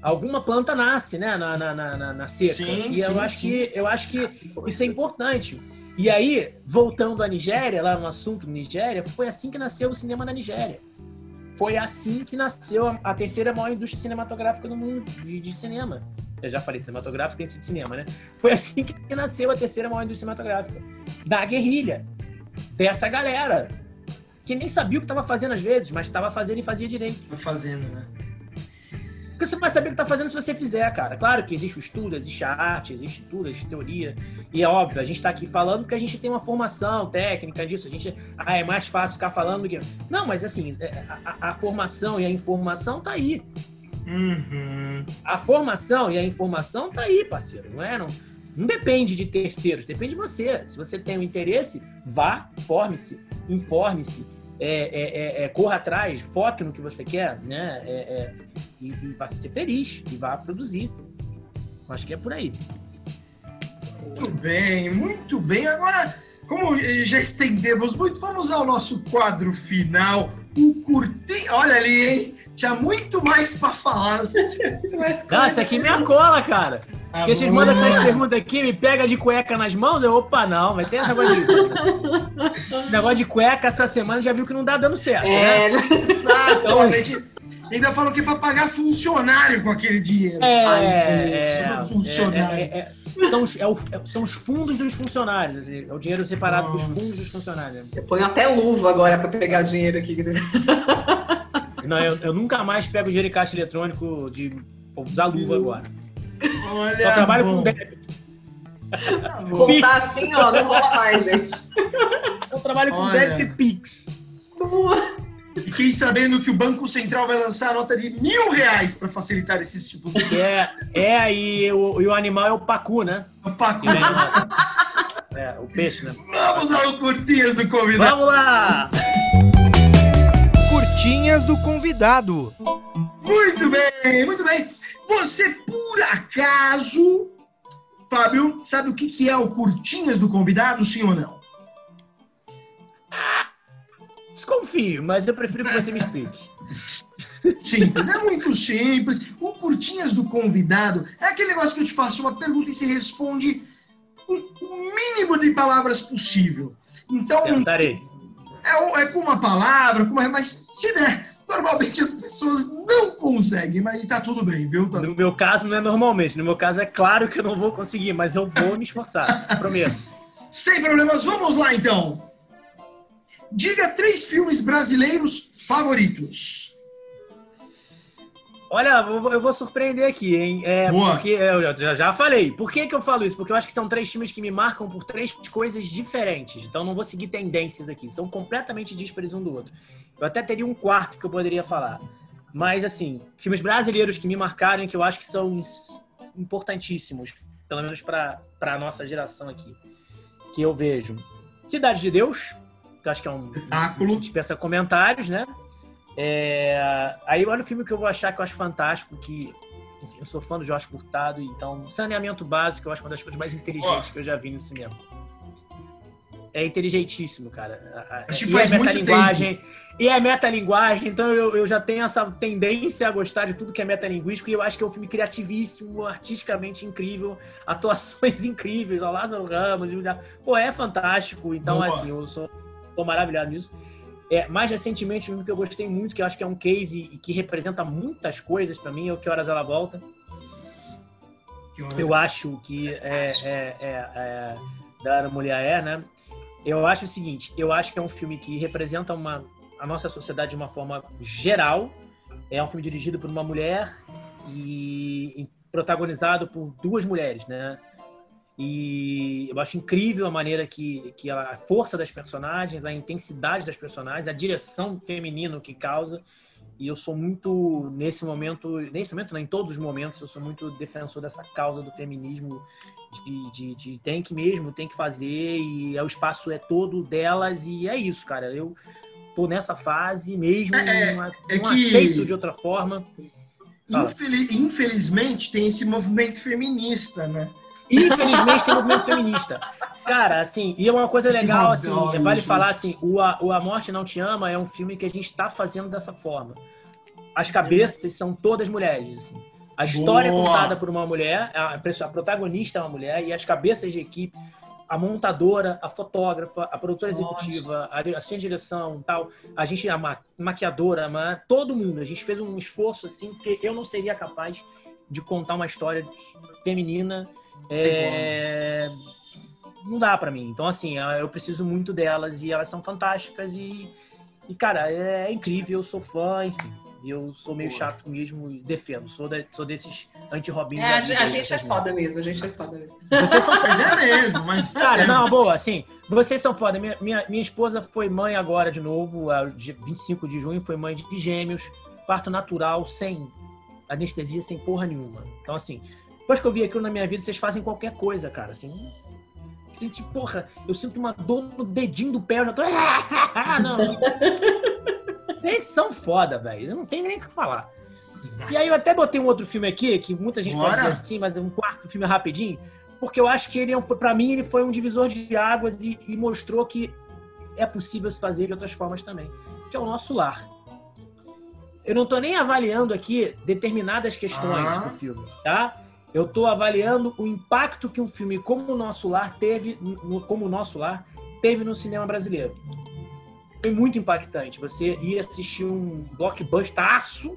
Alguma planta nasce, né? Na, na, na, na seca. Sim, e sim, eu, acho sim. que, eu acho que isso é importante. E aí, voltando à Nigéria, lá no assunto Nigéria, foi assim que nasceu o cinema na Nigéria. Foi assim que nasceu a, a terceira maior indústria cinematográfica do mundo de, de, cinema. Eu já falei, cinematográfico tem sido cinema, né? Foi assim que nasceu a terceira maior indústria cinematográfica. Da guerrilha. Dessa galera. Que nem sabia o que estava fazendo às vezes, mas estava fazendo e fazia direito. Fazendo, né? Porque você vai saber o que tá fazendo se você fizer, cara. Claro que existe o estudo, existe a arte, existe tudo, existe teoria. E é óbvio, a gente tá aqui falando porque a gente tem uma formação técnica disso. A gente. Ah, é mais fácil ficar falando do que. Não, mas assim, é, a, a formação e a informação tá aí. Uhum. A formação e a informação tá aí, parceiro. Não é? Não, não depende de terceiros, depende de você. Se você tem um interesse, vá, forme-se, informe-se, é, é, é, é, corra atrás, foque no que você quer, né? É, é, e, e vá ser feliz e vá produzir. Acho que é por aí. Muito bem, muito bem. Agora, como já estendemos muito, vamos ao nosso quadro final. O curtinho. Olha ali, hein? Tinha muito mais para falar. Não, essa aqui é minha cola, cara. Tá Porque vocês mandam essas perguntas aqui, me pega de cueca nas mãos, eu, opa, não, mas tem esse negócio de. negócio de cueca essa semana já viu que não dá dando certo. É, né? já... exatamente. Ainda falou que é pra pagar funcionário com aquele dinheiro. É, Ai, gente, é, funcionário. É, é, é, são, os, é o, são os fundos dos funcionários. Assim, é o dinheiro separado Nossa. dos fundos dos funcionários. Eu ponho até luva agora pra pegar o dinheiro aqui. Não, eu, eu nunca mais pego dinheiro em caixa eletrônico de. Vou usar luva agora. Olha, Só trabalho bom. com débito. Contar assim, ó, não rola mais, gente. Eu trabalho com Olha. débito e Pix. Boa. E fiquei sabendo que o Banco Central vai lançar a nota de mil reais para facilitar esses tipos de. É, é e, o, e o animal é o pacu, né? O pacu. É, o peixe, né? Vamos ao curtinhas do convidado. Vamos lá! Curtinhas do convidado. Muito bem, muito bem. Você, por acaso, Fábio, sabe o que é o curtinhas do convidado, sim ou não? Desconfio, mas eu prefiro que você me explique. Simples, é muito simples. O curtinhas do convidado é aquele negócio que eu te faço uma pergunta e você responde com o mínimo de palavras possível. Então. Tentarei. É, é com uma palavra, com uma, mas se der. Normalmente as pessoas não conseguem, mas tá tudo bem, viu? Tá... No meu caso, não é normalmente. No meu caso, é claro que eu não vou conseguir, mas eu vou me esforçar. prometo. Sem problemas, vamos lá então. Diga três filmes brasileiros favoritos. Olha, eu vou, surpreender aqui, hein? É, Boa. porque eu já, já falei. Por que, que eu falo isso? Porque eu acho que são três filmes que me marcam por três coisas diferentes. Então não vou seguir tendências aqui. São completamente díspares um do outro. Eu até teria um quarto que eu poderia falar. Mas, assim, filmes brasileiros que me marcaram e que eu acho que são importantíssimos, pelo menos para a nossa geração aqui, que eu vejo. Cidade de Deus, acho que é um Espetáculo. dispensa comentários, né? É, Aí olha o filme que eu vou achar que eu acho fantástico, que enfim, eu sou fã do Jorge Furtado, então saneamento básico eu acho uma das coisas mais inteligentes que eu já vi no cinema. É inteligentíssimo, cara. A- a- Assisti E é metalinguagem, e é metalinguagem, então eu, eu já tenho essa tendência a gostar de tudo que é metalinguístico, e eu acho que é um filme criativíssimo, artisticamente incrível, atuações incríveis, o Lázaro Ramos, o- pô, é fantástico, então Boa. assim, eu sou, tô maravilhado nisso. É, mais recentemente, um filme que eu gostei muito, que eu acho que é um case e que representa muitas coisas pra mim, é o Que Horas Ela Volta. Eu acho que é, é, é, é da Ana Mulher é, né? Eu acho o seguinte, eu acho que é um filme que representa uma, a nossa sociedade de uma forma geral. É um filme dirigido por uma mulher e protagonizado por duas mulheres, né? E eu acho incrível a maneira que, que ela, a força das personagens, a intensidade das personagens, a direção feminina que causa. E eu sou muito, nesse momento, nesse momento, não, em todos os momentos, eu sou muito defensor dessa causa do feminismo, de, de, de tem que mesmo, tem que fazer, e é, o espaço é todo delas, e é isso, cara. Eu tô nessa fase mesmo, É, não, é não que- aceito de outra forma. Fala. Infeli- Infelizmente tem esse movimento feminista, né? Infelizmente tem movimento feminista. Cara, assim, e é uma coisa legal, assim, Madonna, vale falar assim, o a, o a Morte Não Te Ama é um filme que a gente tá fazendo dessa forma. As cabeças são todas mulheres, assim. A história Boa. é contada por uma mulher, a, a protagonista é uma mulher, e as cabeças de equipe, a montadora, a fotógrafa, a produtora executiva, a, assistente de direção tal, a gente, a ma- maquiadora, ma- todo mundo. A gente fez um esforço, assim, que eu não seria capaz de contar uma história feminina é, não dá pra mim. Então, assim, eu preciso muito delas e elas são fantásticas e, e cara, é incrível, eu sou fã, enfim. Eu sou meio Boa. chato mesmo e defendo. Sou, de- sou desses anti-robinhos. É, a, vida, a gente é foda mesmo, a gente é foda mesmo. Vocês são Mas é mesmo, mas. Cara, não, boa, assim, vocês são foda. Minha, minha, minha esposa foi mãe agora de novo, a dia 25 de junho, foi mãe de gêmeos, parto natural, sem anestesia, sem porra nenhuma. Então, assim, depois que eu vi aquilo na minha vida, vocês fazem qualquer coisa, cara, assim. assim tipo, porra, eu sinto uma dor no dedinho do pé, eu já tô. não. Vocês são foda, velho. Não tenho nem o que falar. E aí eu até botei um outro filme aqui, que muita gente pode Bora. dizer assim, mas é um quarto filme rapidinho, porque eu acho que ele, é para mim, ele foi um divisor de águas e, e mostrou que é possível se fazer de outras formas também, que é o nosso lar. Eu não tô nem avaliando aqui determinadas questões Ah. do filme, tá? Eu tô avaliando o impacto que um filme como o Nosso Lar teve, como o Nosso Lar teve no cinema brasileiro. Foi muito impactante. Você ia assistir um blockbustaço,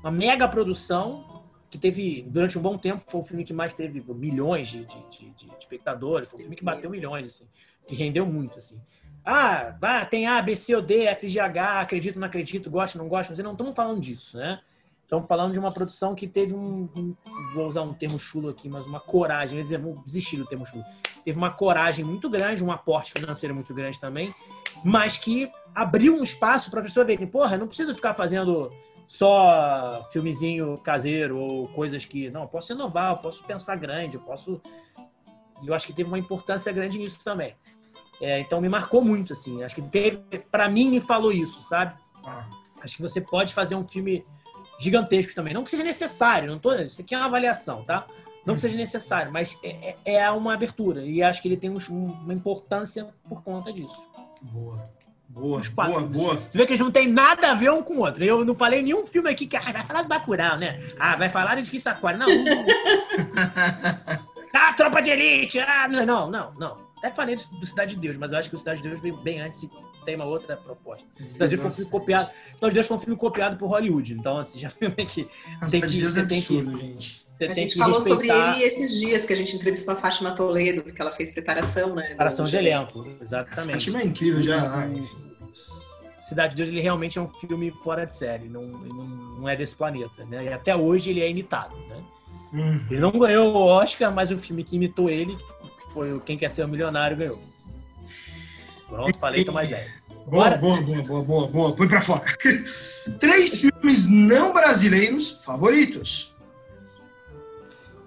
uma mega produção, que teve, durante um bom tempo, foi o filme que mais teve milhões de, de, de- de espectadores, foi um filme que bateu milhões, assim, que rendeu muito, assim. Ah, tem A, B, C ou D, F, G, H, acredito, não acredito, gosto, não gosto, mas não estamos falando disso, né? Estamos falando de uma produção que teve um, um- Vou usar um termo chulo aqui, mas uma coragem. Vou desistir do termo chulo. Teve uma coragem muito grande, um aporte financeiro muito grande também, mas que abriu um espaço para a pessoa ver que, porra, não preciso ficar fazendo só filmezinho caseiro ou coisas que. Não, eu posso inovar, eu posso pensar grande, eu posso. E eu acho que teve uma importância grande nisso também. É, então me marcou muito, assim. Acho que teve. Para mim, me falou isso, sabe? Ah, Acho que você pode fazer um filme gigantesco também. Não que seja necessário, não tô, isso aqui é uma avaliação, tá? Não que seja necessário, mas é, é- é uma abertura. E acho que ele tem um- uma importância por conta disso. boa. Boa, Os quatro boa, boa. Você vê que eles não têm nada a ver um com o outro. Eu não falei nenhum filme aqui que ah, vai falar do Bacurau, né? Ah, vai falar de Difícil Aquário. Não. não. ah, Tropa de Elite. Ah, não, não, não. não. Até falei do do Cidade de Deus, mas eu acho que o Cidade de Deus veio bem antes tem uma outra proposta. Cidade de Deus foi um filme copiado. Cidade de Deus foi um filme copiado por Hollywood. Então, assim, já filme que Nossa, tem que- Deus você é tem que- absurdo, gente. Você A tem gente que falou sobre respeitar ele esses dias que a gente entrevistou a Fátima Toledo, porque ela fez preparação, né? preparação de elenco. Exatamente. time é incrível já. Cidade de Deus, ele realmente é um filme fora de série, não, não, não é desse planeta, né? E até hoje ele é imitado, né? Hum. Ele não ganhou o Oscar, mas o filme que imitou ele foi o Quem Quer Ser o Milionário ganhou. Pronto, falei, tô mais leve. Boa, boa, boa, boa, boa, boa. Põe pra fora. Três filmes não brasileiros favoritos.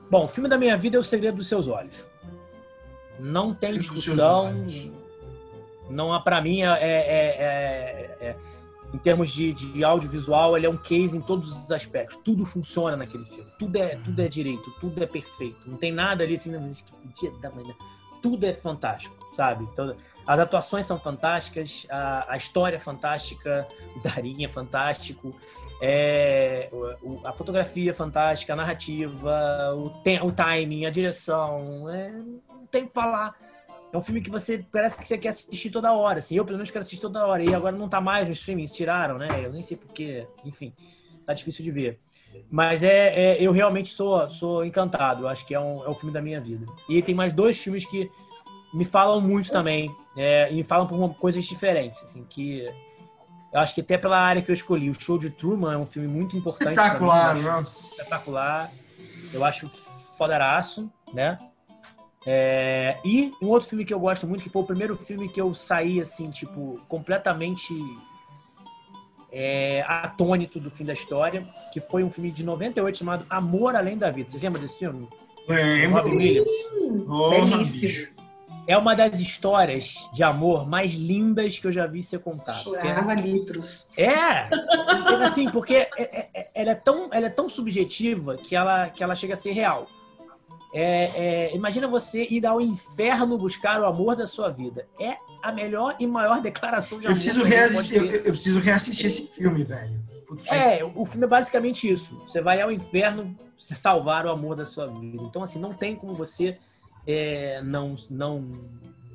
Bom, o filme da minha vida é O Segredo dos Seus Olhos. Não tem discussão. Não há, para mim, é, é- é- é- em termos de, de audiovisual, ele é um case em todos os aspectos. Tudo funciona naquele filme. Tudo é, tudo é direito, tudo é perfeito. Não tem nada ali assim, não, mas que dia da manhã. Tudo é fantástico, sabe? Então, as atuações são fantásticas, a, a história é fantástica, o Darinha é fantástico, é, o- o- a fotografia é fantástica, a narrativa, o, tem, o timing, a direção, é, não tem o que falar. É um filme que você parece que você quer assistir toda hora, assim. Eu, pelo menos, quero assistir toda hora. E agora não tá mais no streaming, eles tiraram, né? Eu nem sei porquê. Enfim, tá difícil de ver. Mas é, é- eu realmente sou, sou encantado. Acho que é um, é um filme da minha vida. E tem mais dois filmes que me falam muito também. É, e me falam por uma- coisas diferentes, assim, que... Eu acho que até pela área que eu escolhi. O Show de Truman é um filme muito importante. mim, Espetacular, eu acho nossa. espetacular. Eu acho foderaço, né? É, e um outro filme que eu gosto muito, que foi o primeiro filme que eu saí, assim, tipo, completamente é, atônito do fim da história, que foi um filme de 98 chamado Amor Além da Vida. Vocês lembram desse filme? Lembro. Robin Williams. Porra, Belíssimo. É uma das histórias de amor mais lindas que eu já vi ser contada. Chorava litros. É, porque, assim, porque é- é- é- ela é tão, ela é tão subjetiva que ela, que ela chega a ser real. É, é, imagina você ir ao inferno buscar o amor da sua vida. É a melhor e maior declaração de Eu amor. preciso, que alguém reassistir, eu, eu preciso reassistir esse filme, velho. É, o filme é basicamente isso. Você vai ao inferno salvar o amor da sua vida. Então, assim, não tem como você é, não, não,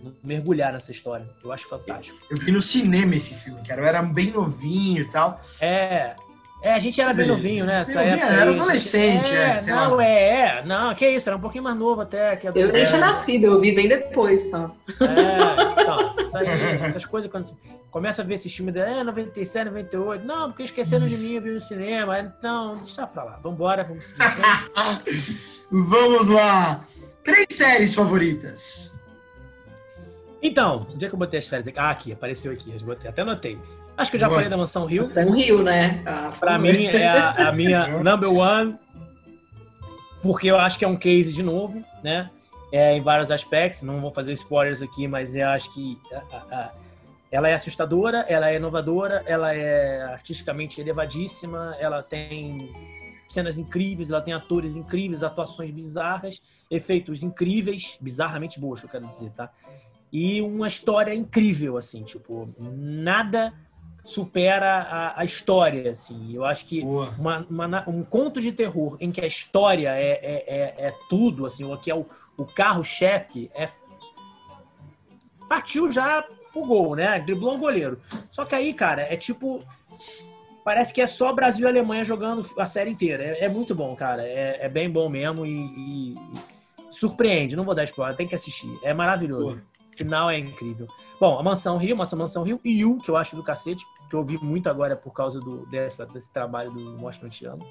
não mergulhar nessa história. Eu acho fantástico. Eu vi no cinema esse filme, cara. Eu era bem novinho e tal. É. É, a gente era bem novinho, né? bem Essa novinho, época era adolescente, é, sei não, lá. é, é. Não, que isso, era um pouquinho mais novo até. Que Eu nem tinha nascido, eu vi bem depois só. É, então, isso aí, essas coisas, quando você começa a ver esse filme, é 97, 98, não, porque esqueceram de mim, eu vi no cinema, então, deixa pra lá, vambora, vamos. Vamos lá. Três séries favoritas. Então, onde é que eu botei as férias? Ah, aqui, apareceu aqui, eu botei, até anotei. Acho que eu já Boa. falei da Mansão Rio, um rio, né? Ah, pra mim é a, a minha number one, porque eu acho que é um case de novo, né? É, em vários aspectos, não vou fazer spoilers aqui, mas eu acho que a- a- a- ela é assustadora, ela é inovadora, ela é artisticamente elevadíssima, ela tem cenas incríveis, ela tem atores incríveis, atuações bizarras, efeitos incríveis, bizarramente boas, eu quero dizer, tá? E uma história incrível, assim, tipo, nada supera a, a história, assim. Eu acho que uma- uma um conto de terror em que a história é, é, é, é tudo, assim, o que é o, o carro-chefe, é. Partiu já pro gol, né? Driblou o goleiro. Só que aí, cara, é tipo. Parece que é só Brasil e Alemanha jogando a série inteira. É, é muito bom, cara. É, é bem bom mesmo e- e surpreende. Não vou dar spoiler, tem que assistir. É maravilhoso. O final é incrível. Bom, a Mansão Rio, Mansão, Mansão Rio e You, que eu acho do cacete, que eu ouvi muito agora por causa do, dessa, desse trabalho do Mostra Amo.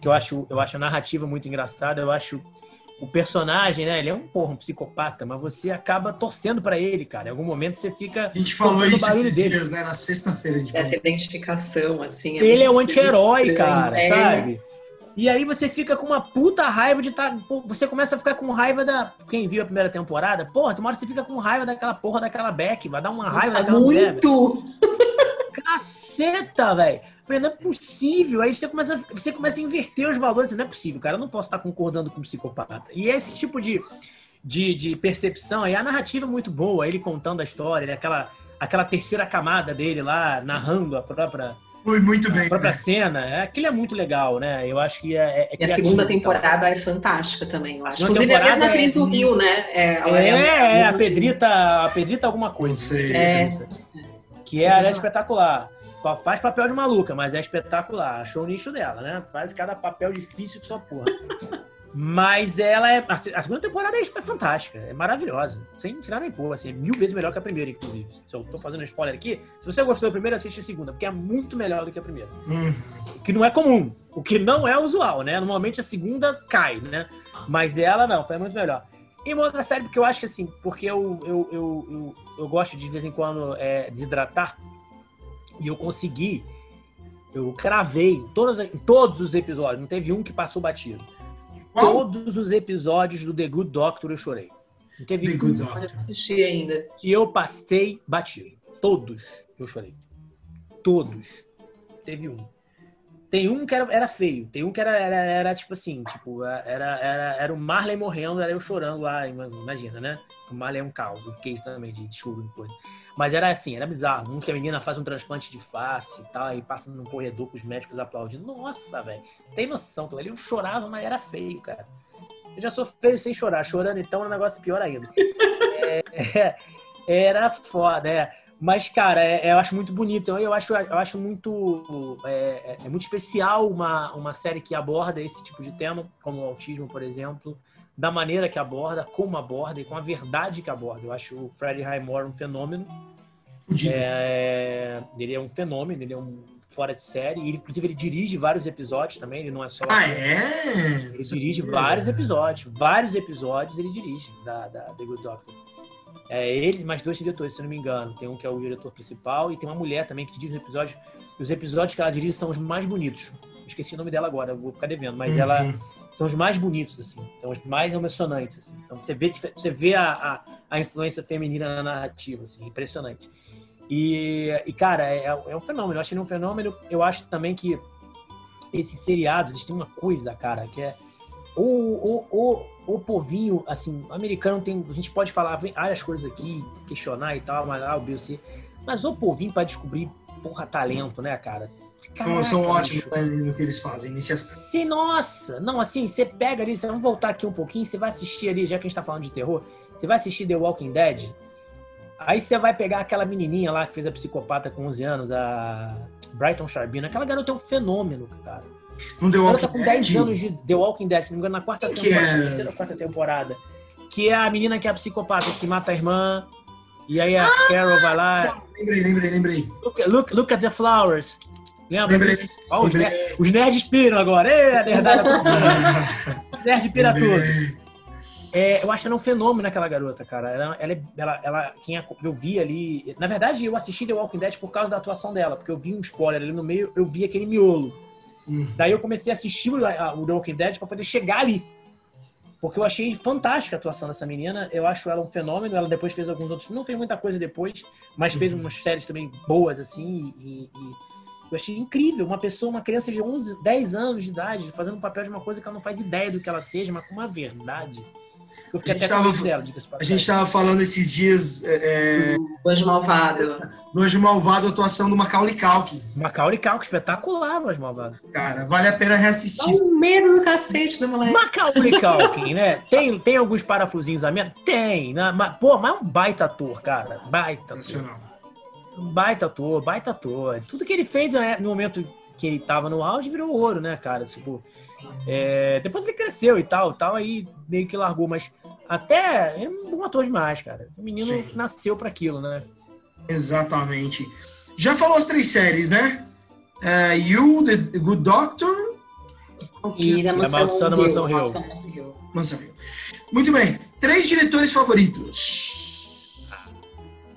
Que eu acho, eu acho a narrativa muito engraçada, eu acho o personagem, né? Ele é um porra, um psicopata, mas você acaba torcendo pra ele, cara. Em algum momento você fica. A gente falou o isso esses dele. dias, né? Na sexta-feira falou. Essa identificação, assim. ele é um anti-herói, estranho. cara, É. sabe? E aí você fica com uma puta raiva de estar. você começa a ficar com raiva da. Quem viu a primeira temporada, porra, uma hora você fica com raiva daquela porra daquela Beck, vai dar uma raiva Nossa, daquela mulher. muito! Caceta, velho! Falei, não é possível. Aí você começa, você começa a inverter os valores. Não é possível, cara. Eu não posso estar concordando com um psicopata. E esse tipo de, de, de percepção aí, a narrativa é muito boa, ele contando a história, né? aquela, aquela terceira camada dele lá, narrando a própria, Foi muito bem. a própria né? cena. É, aquilo é muito legal, né? Eu acho que é. é E a segunda tá? temporada é fantástica também, eu acho. Inclusive, é a mesma temporada atriz é- do Rio, né? É, ela É, a é, a atriz. Pedrita, a Pedrita alguma coisa. Não sei. É. Que é, ela é espetacular. Só faz papel de maluca, mas é espetacular. Achou o nicho dela, né? Faz cada papel difícil que só porra. Mas ela é. A segunda temporada é fantástica, é maravilhosa. Sem tirar nem pôr, assim, é mil vezes melhor que a primeira, inclusive. Se eu tô fazendo spoiler aqui, se você gostou da primeira, assiste a segunda, porque é muito melhor do que a primeira. Hum. Que não é comum, o que não é usual, né? Normalmente a segunda cai, né? Mas ela não, foi muito melhor. E uma outra série, porque eu acho que assim, porque eu, eu, eu, eu, eu gosto de, de vez em quando é, desidratar, e eu consegui, eu cravei em todos, em todos os episódios, não teve um que passou batido Todos os episódios do The Good Doctor eu chorei. Não teve The Good Doctor. assisti ainda. Que eu passei batido. Todos eu chorei. Todos. Teve um. Tem um que era, era feio. Tem um que era, era, era tipo assim, tipo, era, era, era o Marley morrendo, era eu chorando lá, imagina, né? O Marley é um caos, o queijo também de choro e coisa. Mas era assim, era bizarro. Um que a menina faz um transplante de face e tal, e passa num corredor com os médicos aplaudindo. Nossa, velho. Tem noção, ali eu chorava, mas era feio, cara. Eu já sou feio sem chorar. Chorando, então, é um negócio pior ainda. é, é, era foda, é. Mas, cara, é, é, eu acho muito bonito. Eu acho, eu acho muito, é, é, é, muito especial uma, uma série que aborda esse tipo de tema, como o autismo, por exemplo da maneira que aborda, como aborda e com a verdade que aborda. Eu acho o Freddie Highmore um fenômeno. É, ele é um fenômeno, ele é um fora de série. E ele, inclusive, ele dirige vários episódios também, ele não é só. Ah, é? Ele dirige vários episódios. Vários episódios ele dirige da, da The Good Doctor. É ele mais dois diretores, se não me engano. Tem um que é o diretor principal e tem uma mulher também que dirige os episódios. Os episódios que ela dirige são os mais bonitos. Esqueci o nome dela agora, vou ficar devendo, mas uhum. ela são os mais bonitos, assim, são os mais emocionantes, assim. Então, você vê, você vê a, a, a, influência feminina na narrativa, assim, impressionante. E, e cara, é, é um fenômeno, eu acho ele um fenômeno, eu acho também que esses seriados, eles têm uma coisa, cara, que é o, o, o, o povinho, assim, americano tem, a gente pode falar várias coisas aqui, questionar e tal, mas ah, o B, C, mas o povinho para descobrir, porra, talento, né, cara? Caraca, são ótimos né, no que eles fazem nesse aspecto. Se, nossa, não, assim, você pega ali, vamos voltar aqui um pouquinho, você vai assistir ali, já que a gente tá falando de terror, você vai assistir The Walking Dead, aí você vai pegar aquela menininha lá que fez a psicopata com 11 anos, a Brighton Sharbina, aquela garota é um fenômeno, cara. Não The Walking Ela tá com 10 anos de The Walking Dead, se não me engano, na quarta que temporada, é? terceira ou quarta temporada, que é a menina que é a psicopata, que mata a irmã, e aí a ah, Carol vai lá... Tá. Lembrei, lembrei, lembrei. Look, look, look at the flowers. Lembra? Lembrei, Ó, os, os nerds piram agora. Ê, a nerdada toda. Nerd pira tudo. É, eu acho que ela é um fenômeno aquela garota, cara. Ela, ela, ela, ela, quem eu vi ali. Na verdade, eu assisti The Walking Dead por causa da atuação dela, porque eu vi um spoiler ali no meio, eu vi aquele miolo. Hum. Daí eu comecei a assistir o, o The Walking Dead para poder chegar ali. Porque eu achei fantástica a atuação dessa menina. Eu acho ela um fenômeno. Ela depois fez alguns outros. Não fez muita coisa depois, mas fez uhum. umas séries também boas, assim. E, e, eu achei incrível uma pessoa, uma criança de 11, 10 anos de idade, fazendo um papel de uma coisa que ela não faz ideia do que ela seja, mas com uma verdade. Eu fiquei a até tava, dela, A gente estava falando esses dias. É, é do Anjo Malvado. Do Anjo Malvado, a atuação do Macaulay Culkin. Macaulay Culkin, espetacular, o Anjo Malvado. Cara, vale a pena reassistir. Dá um medo do cacete do moleque. Macaulay Culkin, né? Tem, tem alguns parafusinhos a menos? Tem. Né? Mas, pô, mas é um baita ator, cara. Baita Baita ator, baita ator. Tudo que ele fez né, no momento que ele tava no auge virou ouro, né, cara? Tipo, é, depois ele cresceu e tal, tal, aí meio que largou, mas até ele é um bom ator demais, cara. O menino Sim. nasceu para aquilo, né? Exatamente. Já falou as três séries, né? Uh, you, The Good Doctor e da Mansão, da Mansão Hill. Mansão Hill. Muito bem. Três diretores favoritos.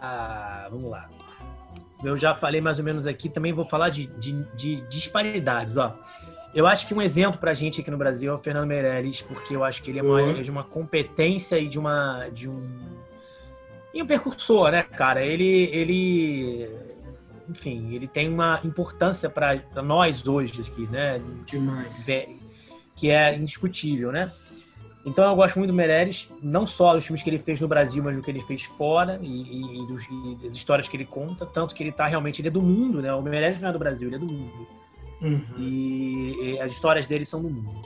Ah, vamos lá eu já falei mais ou menos aqui, também vou falar de, de, de disparidades, ó. Eu acho que um exemplo pra gente aqui no Brasil é o Fernando Meirelles, porque eu acho que ele é, uma, é de uma competência e de uma de um e um percursor, né, cara? Ele ele enfim, ele tem uma importância para nós hoje aqui, né? Demais. Que é indiscutível, né? Então eu gosto muito do Meirelles, não só dos filmes que ele fez no Brasil, mas do que ele fez fora e, e, e, dos, e das histórias que ele conta, tanto que ele tá realmente, ele é do mundo, né? O Meirelles não é do Brasil, ele é do mundo. Uhum. E, as histórias dele são do mundo.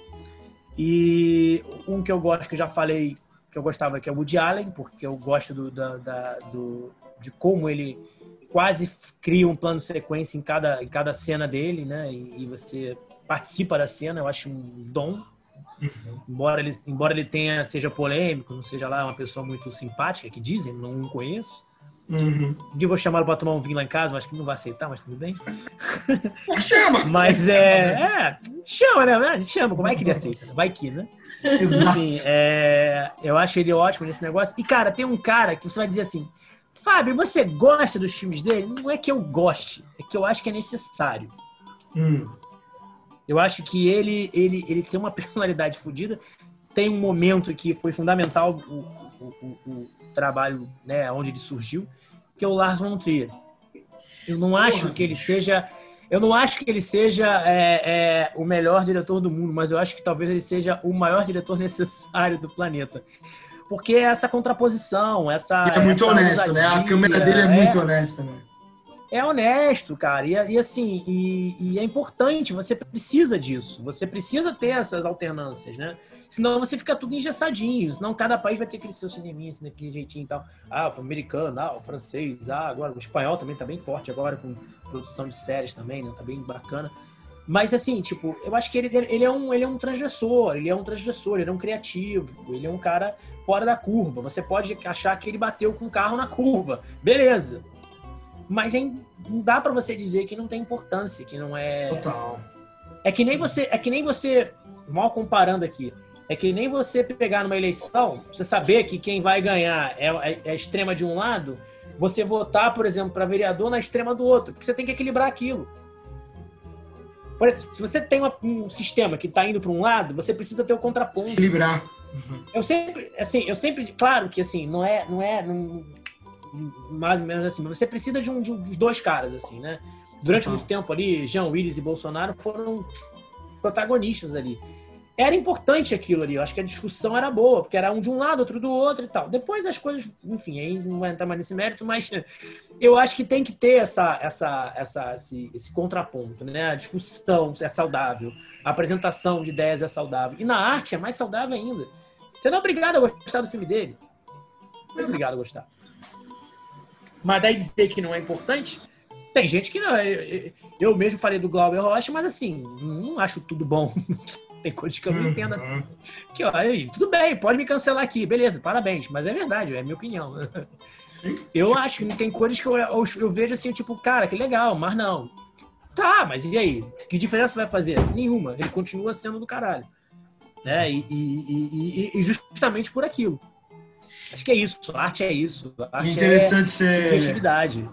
E um que eu gosto, que eu já falei, que eu gostava, que é o Woody Allen, porque eu gosto do, da, da, do, de como ele quase cria um plano de sequência em cada, em cada cena dele, né? E, e você participa da cena, eu acho um dom. Embora, ele, embora ele tenha, seja polêmico, não seja lá uma pessoa muito simpática, que dizem, não, conheço. Uhum. Um dia vou chamá-lo para tomar um vinho lá em casa, acho que não vai aceitar, mas tudo bem. Chama! mas é, é. Chama, né? Chama, como é que ele aceita? Vai que, né? Exato. Enfim, é, eu acho ele ótimo nesse negócio. E, cara, tem um cara que você vai dizer assim: Fábio, você gosta dos filmes dele? Não é que eu goste, é que eu acho que é necessário. Hum. Eu acho que ele, ele, ele tem uma personalidade fodida. Tem um momento que foi fundamental o, o, o, o, trabalho, né, onde ele surgiu, que é o Lars von Trier. Eu não acho que ele seja, eu não acho que ele seja é, é, o melhor diretor do mundo, mas eu acho que talvez ele seja o maior diretor necessário do planeta. Porque essa contraposição, essa. E é muito essa honesto, ousadia, né? A câmera dele é, é muito honesta, né? É honesto, cara. E, e assim, e, e, é importante, você precisa disso. Você precisa ter essas alternâncias, né? Senão você fica tudo engessadinho. Senão cada país vai ter aquele seu cineminha, assim, daquele jeitinho e tal. Ah, o americano, ah, o francês, ah, agora o espanhol também tá bem forte agora, com produção de séries também, né? Tá bem bacana. Mas assim, tipo, eu acho que ele, ele, é um, ele é um transgressor, ele é um transgressor, ele é um criativo, ele é um cara fora da curva. Você pode achar que ele bateu com o carro na curva. Beleza mas é, não dá para você dizer que não tem importância, que não é. Total. É que nem Sim. você, é que nem você, mal comparando aqui, é que nem você pegar numa eleição, você saber que quem vai ganhar é, é, é a extrema de um lado, você votar, por exemplo, para vereador na extrema do outro, porque você tem que equilibrar aquilo. Se você tem uma, um sistema que está indo para um lado, você precisa ter o contraponto. Equilibrar. Eu sempre, assim, eu sempre, claro que assim, não é, não é, não, mais ou menos assim. Você precisa de um, de dois caras, assim, né? Durante muito tempo ali, Jean Willis e Bolsonaro foram protagonistas ali. Era importante aquilo ali, eu acho que a discussão era boa, porque era um de um lado, outro do outro e tal. Depois as coisas, enfim, aí não vai entrar mais nesse mérito, mas eu acho que tem que ter essa, essa, essa, esse, esse contraponto, né? A discussão é saudável, a apresentação de ideias é saudável. E na arte é mais saudável ainda. Você não é obrigado a gostar do filme dele. Não é obrigado a gostar. Mas daí dizer que não é importante, tem gente que não. Eu mesmo falei do Glauber Rocha, mas assim, não acho tudo bom. tem coisas que eu não entendo. Uhum. Que, ó, aí, tudo bem, pode me cancelar aqui, beleza, parabéns. Mas é verdade, é minha opinião. Eu acho que tem coisas que eu, eu, eu, vejo assim, tipo, cara, que legal, mas não. Tá, mas e aí? Que diferença vai fazer? Nenhuma. Ele continua sendo do caralho. Né? E, e, e, e justamente por aquilo. Acho que é isso. Arte é isso. Arte Interessante é. Criatividade.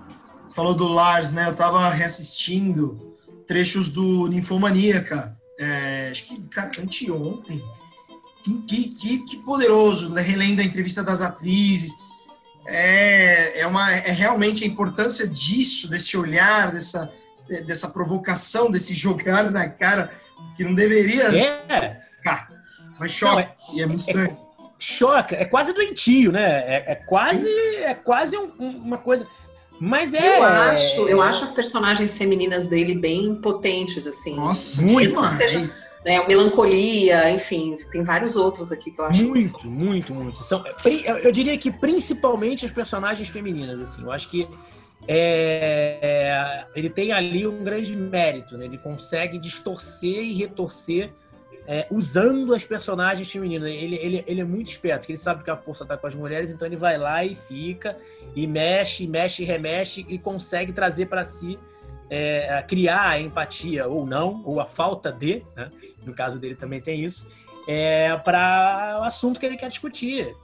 Você falou do Lars, né? Eu tava reassistindo trechos do Ninfomaníaca. É, acho que, cara, anteontem. Que, que, que poderoso, né? relendo a entrevista das atrizes. É, é, uma, é realmente a importância disso, desse olhar, dessa, dessa provocação, desse jogar na cara, que não deveria. É. Ah, mas choca. É, e é muito é, estranho choca, é quase doentio, né? É, é quase, é quase um, uma coisa. Mas é. Eu acho, eu acho as personagens femininas dele bem potentes, assim. Nossa, muito. Seja, né, melancolia, enfim, tem vários outros aqui que eu acho muito, muito, muito. São, eu diria que principalmente as personagens femininas, assim. Eu acho que é, ele tem ali um grande mérito, né? Ele consegue distorcer e retorcer é, usando as personagens femininas. Ele, ele, ele é muito esperto, ele sabe que a força está com as mulheres, então ele vai lá e fica, e mexe, mexe, remexe, e consegue trazer para si, é, criar a empatia, ou não, ou a falta de, né? no caso dele também tem isso, é, para o assunto que ele quer discutir.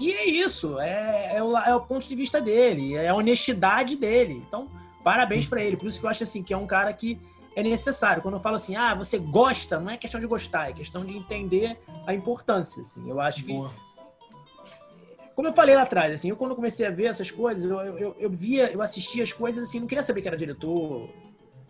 E é isso, é, é, o, é o ponto de vista dele, é a honestidade dele. Então, parabéns para ele. Por isso que eu acho assim que é um cara que é necessário. Quando eu falo assim, ah, você gosta, não é questão de gostar, é questão de entender a importância, assim. Eu acho que... Boa. Como eu falei lá atrás, assim, eu quando comecei a ver essas coisas, eu, eu, eu via, eu assistia as coisas assim, não queria saber que era diretor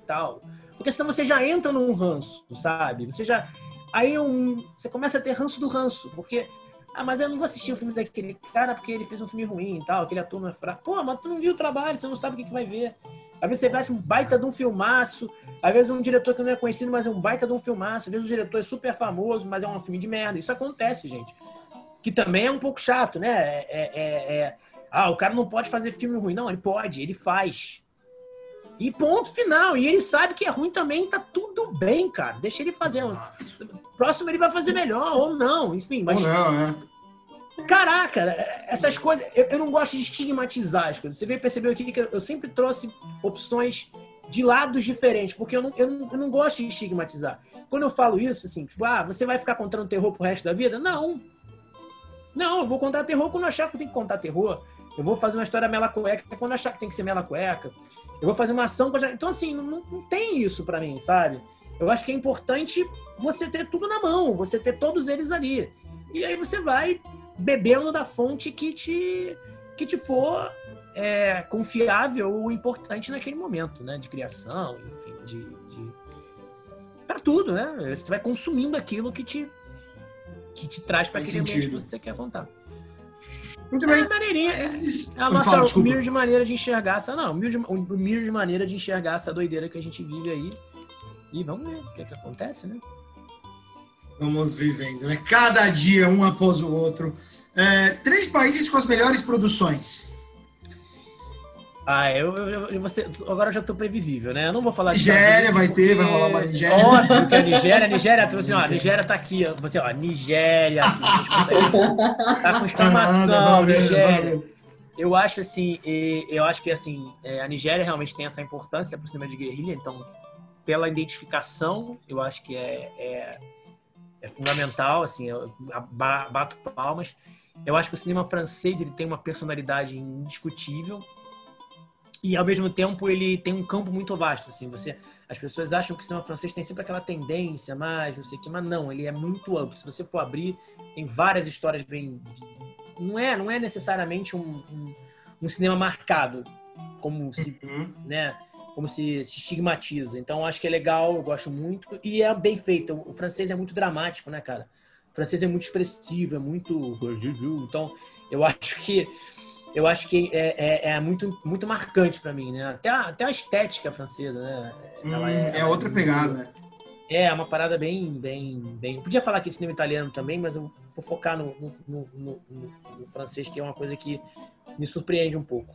tal. Porque senão você já entra num ranço, sabe? Você já... Aí um, você começa a ter ranço do ranço, porque ah, mas eu não vou assistir o filme daquele cara porque ele fez um filme ruim e tal, aquele ator não é fraco. Pô, mas tu não viu o trabalho, você não sabe o que, que vai ver. Às vezes você vê um baita de um filmaço, às vezes um diretor que não é conhecido, mas é um baita de um filmaço, às vezes o diretor é super famoso, mas é um filme de merda. Isso acontece, gente. Que também é um pouco chato, né? É, é, é... Ah, o cara não pode fazer filme ruim. Não, ele pode, ele faz. E ponto final. E ele sabe que é ruim também, tá tudo bem, cara. Deixa ele fazer. Próximo ele vai fazer melhor, ou não, enfim. Mas, Ou não, é. Caraca, essas coisas. Eu, eu não gosto de estigmatizar as coisas. Você veio perceber aqui que eu sempre trouxe opções de lados diferentes, porque eu não, eu não, eu não gosto de estigmatizar. Quando eu falo isso, assim, tipo, ah, você vai ficar contando terror pro resto da vida? Não. Não, eu vou contar terror quando achar que tenho que contar terror. Eu vou fazer uma história mela cueca quando achar que tem que ser mela cueca. Eu vou fazer uma ação. quando Então, assim, não, não tem isso pra mim, sabe? Eu acho que é importante você ter tudo na mão, você ter todos eles ali. E aí você vai bebendo da fonte que te, que te for é, confiável ou importante naquele momento, né? De criação, enfim, de. de... Pra tudo, né? Você vai consumindo aquilo que te, que te traz para aquele ambiente que sentido. você quer contar. Muito É bem. a maneirinha, é é a nossa humilde maneira de enxergar essa. Não, humilde, humilde maneira de enxergar essa doideira que a gente vive aí. E vamos ver o que, é que acontece, né? Vamos vivendo, né? Cada dia, um após o outro. É, três países com as melhores produções. Ah, eu, eu, eu- você, agora eu já tô previsível, né? Eu não vou falar de Nigéria vai ter, vai porque- rolar uma Nigéria. Óbvio que a Nigéria, a Nigéria, tipo assim, ó, a Nigéria tá aqui, ó. Você, ó, Nigéria, aqui, tá com Ah, exclamação, parabéns, Nigéria. Eu acho assim, eu acho que assim, é, a Nigéria realmente tem essa importância para o cinema de guerrilha, então, pela identificação, eu acho que é, é, é fundamental, assim, eu ba- bato palmas. Eu acho que o cinema francês ele tem uma personalidade indiscutível e ao mesmo tempo ele tem um campo muito vasto, assim, você as pessoas acham que o cinema francês tem sempre aquela tendência mais, não sei o que, mas não, ele é muito amplo. Se você for abrir, tem várias histórias bem não é, não é necessariamente um, um, um cinema marcado, como se, Uhum. né, como se, se estigmatiza. Então acho que é legal, eu gosto muito e é bem feito. O francês é muito dramático, né, cara? O francês é muito expressivo, é muito então eu acho que eu acho que é, é, é muito muito marcante para mim, né? Até a, até a estética francesa, né? Hum, é, ela outra pegada, né? é, uma parada bem, bem, bem. Eu podia falar aqui de cinema italiano também, mas eu vou focar no- no- no- no francês, que é uma coisa que me surpreende um pouco.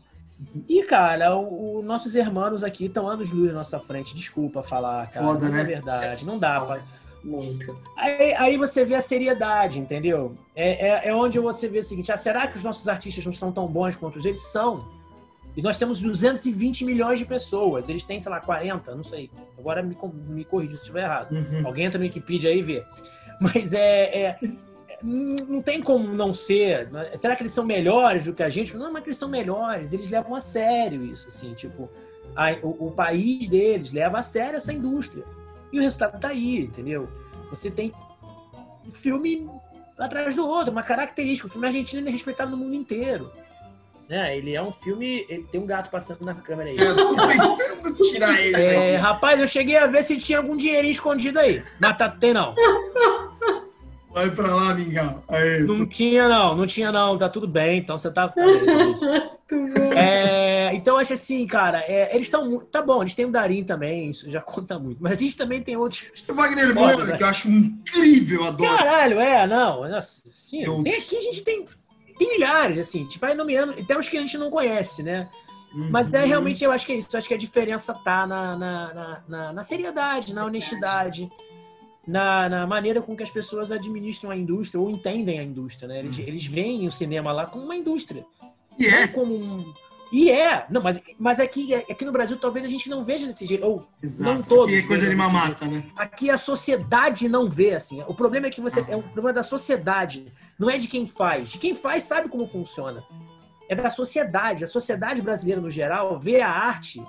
E, cara, o, o- nossos irmãos aqui estão anos luz na nossa frente. Desculpa falar, cara. Foda, mas né? é verdade, não dá pra. Muito. Aí, aí você vê a seriedade, entendeu? É, é, é onde você vê o seguinte: ah, será que os nossos artistas não são tão bons quanto os deles? São. E nós temos 220 milhões de pessoas. Eles têm, sei lá, 40, não sei. Agora me, me corrija se estiver errado. Uhum. Alguém entra no Wikipedia aí e vê. Mas é, é- Não tem como não ser. né? Será que eles são melhores do que a gente? Não, mas que eles são melhores. Eles levam a sério isso, assim. Tipo, a- o, o país deles leva a sério essa indústria. E o resultado tá aí, entendeu? Você tem um filme atrás do outro, uma característica. O filme argentino é respeitado no mundo inteiro. Né? Ele é um filme. Ele tem um gato passando na câmera aí. Eu tô tentando tirar ele. É, rapaz, eu cheguei a ver se tinha algum dinheirinho escondido aí. Mas tá, tem não. Vai pra lá, Mingau. Aí, Não tinha não, não tinha não. Tá tudo bem, então você tá. é, então, eu acho assim, cara, é, eles estão. Tá bom, eles têm o Darim também, isso já conta muito. Mas a gente também tem outros. O Wagner Moura, né? que eu acho incrível, adoro. Caralho, é, não. Nossa, sim, Eu- tem aqui, a gente tem. Tem milhares, assim, a gente vai nomeando. e Tem uns que a gente não conhece, né? Mas é, Uhum. realmente eu acho que é isso. Eu acho que a diferença tá na, na, na, na- na seriedade, na honestidade, na, na maneira com que as pessoas administram a indústria ou entendem a indústria, né? Eles, eles veem o cinema lá como uma indústria. E Não é, como um. E é! Não, mas, mas aqui, aqui no Brasil talvez a gente não veja desse jeito. Ou exato. não todos Que é coisa de mamata, né? aqui a sociedade não vê assim. O problema é que você é um problema da sociedade, não é de quem faz. De quem faz sabe como funciona. É da sociedade. A sociedade brasileira no geral vê a arte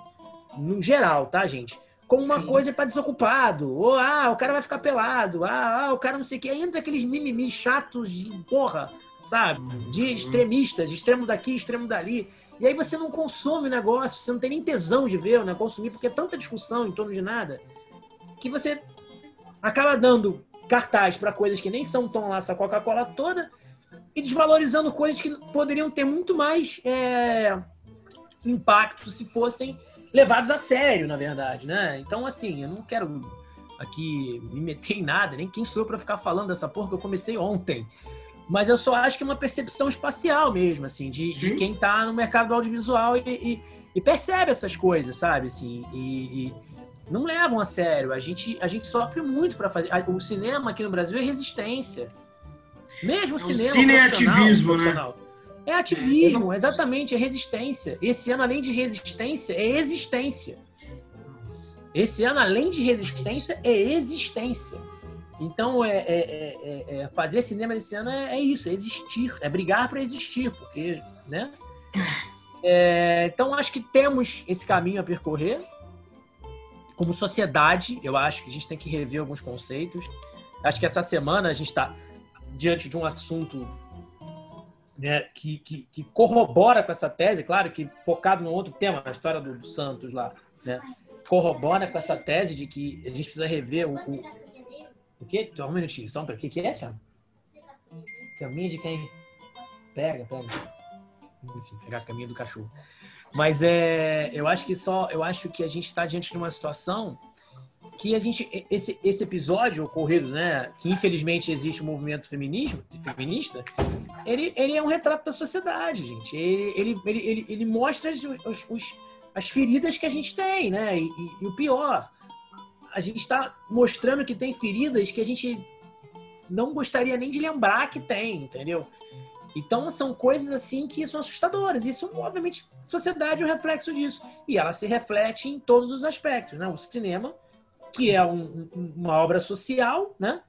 no geral, tá, gente? Como uma Sim. coisa para desocupado. Ou ah, o cara vai ficar pelado. Ah, ah, o cara não sei o que. Aí entra aqueles mimimi chatos de porra, sabe? De extremistas, extremo daqui, extremo dali. E aí você não consome o negócio, você não tem nem tesão de ver, né? Consumir, porque é tanta discussão em torno de nada que você acaba dando cartaz para coisas que nem são tão lá essa Coca-Cola toda e desvalorizando coisas que poderiam ter muito mais é, impacto se fossem levados a sério, na verdade, né? Então, assim, eu não quero aqui me meter em nada, nem quem sou pra ficar falando dessa porra que eu comecei ontem. Mas eu só acho que é uma percepção espacial mesmo, assim, de, de quem tá no mercado do audiovisual e, e- e percebe essas coisas, sabe? Assim, e, e não levam a sério. A gente, a gente sofre muito para fazer. O cinema aqui no Brasil é resistência. Mesmo o é cinema. Cine é ativismo, né? É exatamente, é resistência. Esse ano, além de resistência, é existência. Esse ano, além de resistência, é existência. Então, é, é, é, é fazer cinema esse ano é, isso, é existir, é brigar para existir, porque, né? então, acho que temos esse caminho a percorrer. Como sociedade, eu acho que a gente tem que rever alguns conceitos. Acho que essa semana a gente está diante de um assunto né, que, que, que, corrobora com essa tese, claro que focado no outro tema, a história do, do, Santos lá, né, corrobora com essa tese de que a gente precisa rever o. O, o quê? Um minutinho, só para que que é, Thiago? Caminho de quem? Pega, pega. Enfim, pegar caminho do cachorro. Mas é, eu acho que só, eu acho que a gente está diante de uma situação que a gente esse, esse episódio ocorrido, né, que infelizmente existe o um movimento feminismo, feminista, ele, ele é um retrato da sociedade, gente. Ele, ele, ele, ele, mostra os, os, as feridas que a gente tem, né? E, e, e o pior, a gente está mostrando que tem feridas que a gente não gostaria nem de lembrar que tem, entendeu? Então são coisas assim que são assustadoras. Isso, obviamente, sociedade é o reflexo disso. E ela se reflete em todos os aspectos, né? O cinema que é um, uma obra social, né?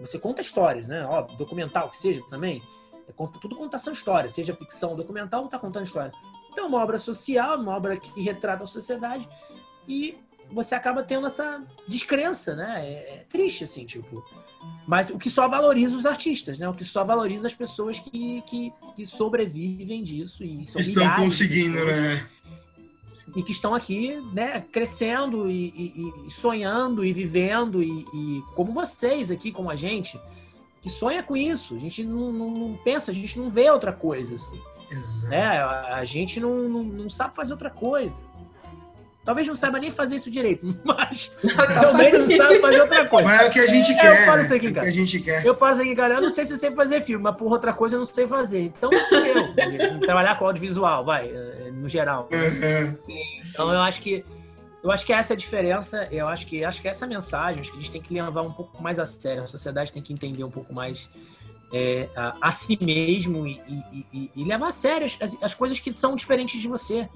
Você conta histórias, né? Ó, documental que seja também. É, tudo contação história, seja ficção documental, está contando história. Então, é uma obra social, uma obra que retrata a sociedade e você acaba tendo essa descrença, né? É, é, triste, assim, tipo. Mas o que só valoriza os artistas, né? O que só valoriza as pessoas que, que, que sobrevivem disso e são Estão conseguindo, né? E que estão aqui, né, crescendo e, e, e sonhando e vivendo e, e, como vocês aqui, como a gente, que sonha com isso. A gente não, não, não pensa, a gente não vê outra coisa assim. Exato. Né? A, a gente não, não, não sabe fazer outra coisa. Talvez não saiba nem fazer isso direito, mas também não sabe fazer outra coisa. Mas é o que a gente quer. Eu faço isso aqui, cara. É o que a gente quer. Eu faço aqui, cara. Eu não sei se eu sei fazer filme, mas por outra coisa eu não sei fazer. Então, eu. trabalhar com audiovisual, vai, eh, no geral. Uhum. Então, eu acho que eu acho que essa é a diferença. Eu acho que acho que essa é a mensagem. Acho que a gente tem que levar um pouco mais a sério. A sociedade tem que entender um pouco mais é, a, a, si mesmo e, e, e, e, levar a sério as, as coisas que são diferentes de você.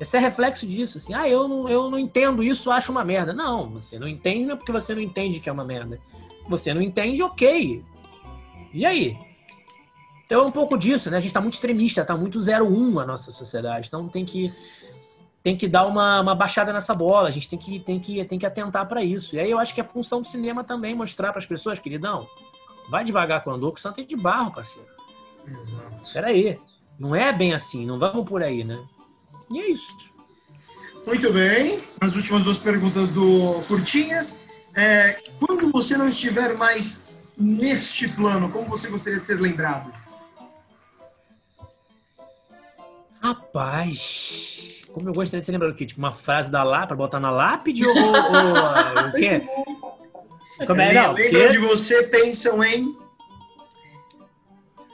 Esse é reflexo disso, assim, ah, eu não, eu não entendo isso, acho uma merda. Não, você não entende não é porque você não entende que é uma merda. Você não entende, ok. E aí? Então é um pouco disso, né? A gente tá muito extremista, tá muito 01 a nossa sociedade. Então tem que tem que dar uma, uma baixada nessa bola, a gente tem que, tem que, tem que atentar para isso. E aí eu acho que é função do cinema também mostrar para as pessoas, queridão, vai devagar com o andor, que o santo é de barro, parceiro. Exato. Peraí, não é bem assim, não vamos por aí, né? E é isso. Muito bem. As últimas duas perguntas do Curtinhas. É, quando você não estiver mais neste plano, como você gostaria de ser lembrado? Rapaz, como eu gostaria de ser lembrado o quê? Tipo, uma frase da lá para botar na lápide ou, ou o quê? Como é, não? Lembram de você, pensam em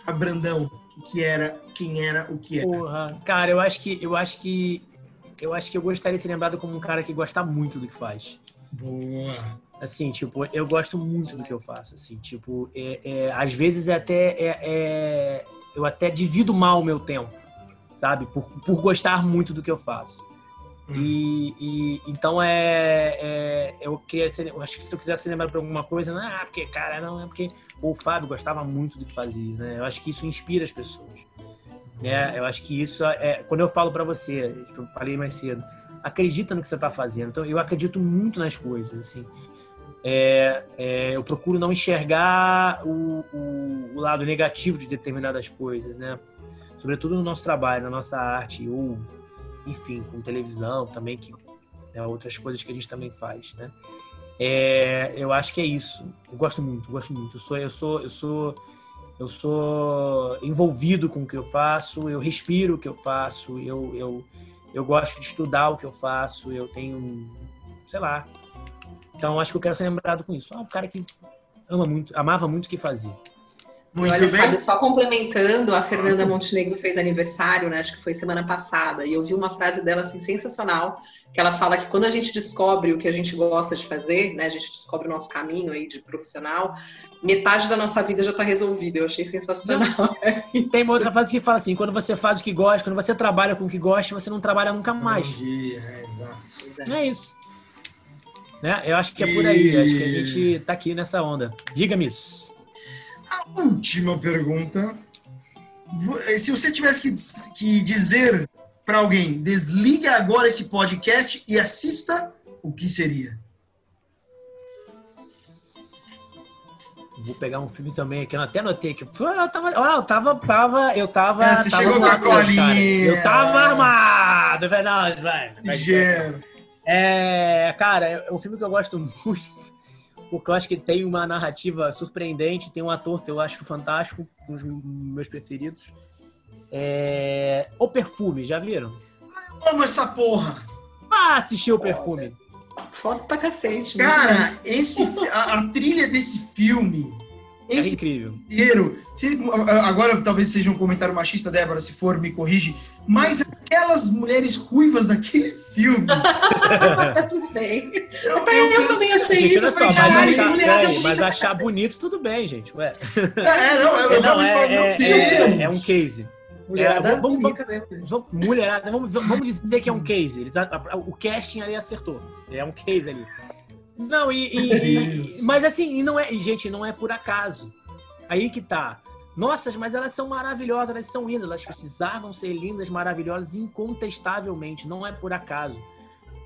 Abrandão que era, quem era, o que era. Porra, cara, eu acho que eu acho que eu acho que eu gostaria de ser lembrado como um cara que gosta muito do que faz. Boa. Assim, tipo, eu gosto muito do que eu faço. Assim, tipo, é, é às vezes é até é, é, eu até divido mal o meu tempo, sabe? Por, por gostar muito do que eu faço. Hum. E, e, então é, é, eu queria ser, eu acho que se eu quisesse ser lembrado por alguma coisa, não é porque cara, não é porque o Fábio gostava muito do que fazia, né? Eu acho que isso inspira as pessoas. Né? Eu acho que isso é quando eu falo para você, tipo, eu falei mais cedo, acredita no que você está fazendo. Então eu acredito muito nas coisas, assim. É, é, eu procuro não enxergar o, o, o, lado negativo de determinadas coisas, né? Sobretudo no nosso trabalho, na nossa arte ou enfim, com televisão também, que é outras coisas que a gente também faz, né? É, eu acho que é isso. Eu gosto muito, gosto muito. Eu sou, eu sou, eu sou, eu sou envolvido com o que eu faço. Eu respiro o que eu faço. Eu, eu, eu gosto de estudar o que eu faço. Eu tenho, sei lá. Então acho que eu quero ser lembrado com isso. Ah, um cara que ama muito, amava muito o que fazia. Muito Olha, bem. Fábio, só complementando, a Fernanda Montenegro fez aniversário, né? Acho que foi semana passada, e eu vi uma frase dela assim sensacional, que ela fala que quando a gente descobre o que a gente gosta de fazer, né? A gente descobre o nosso caminho aí de profissional, metade da nossa vida já está resolvida. Eu achei sensacional. Tem uma outra frase que fala assim: quando você faz o que gosta, quando você trabalha com o que gosta, você não trabalha nunca mais. Bom dia, é, exato. É isso. Né? Eu acho que é por aí. Acho que a gente tá aqui nessa onda. Diga, Miss. A última pergunta. Vo- Se você tivesse que, que dizer para alguém, desliga agora esse podcast e assista, o que seria? Vou pegar um filme também aqui, eu até anotei. Foi- Eu tava, eu tava, tava, eu tava. É, você tava chegou com a colinha. Eu tava armado, verdade, vai. Gero. É, cara, é um filme que eu gosto muito, porque eu acho que tem uma narrativa surpreendente, tem um ator que eu acho fantástico, um dos meus preferidos. É... O Perfume, já viram? Amo essa porra. Ah, assistir o Perfume. Foto pra cacete. né? Cara, esse, a, a trilha desse filme, É esse incrível. inteiro, se- agora talvez seja um comentário machista, Débora, se for, me corrige, mas aquelas mulheres ruivas daquele filme. Tá tudo bem. eu- Até eu, eu- também achei Gente, isso. olha só, mas falei, "Ai, achar, bonita mas achar bonito, tudo bem, gente. Ué. É, não, eu, eu Não, me falo, é, meu é, Deus. é, é um case. Mulherada É, vamos- né? Vamos- Mulherada, vamos, vamos dizer que é um case. Eles, a- a- o casting ali acertou. É um case ali. Não, e. e- e- mas assim, e não é. e, gente, não é por acaso. Aí que tá. Nossas, mas elas são maravilhosas, elas são lindas, elas precisavam ser lindas, maravilhosas, incontestavelmente, não é por acaso.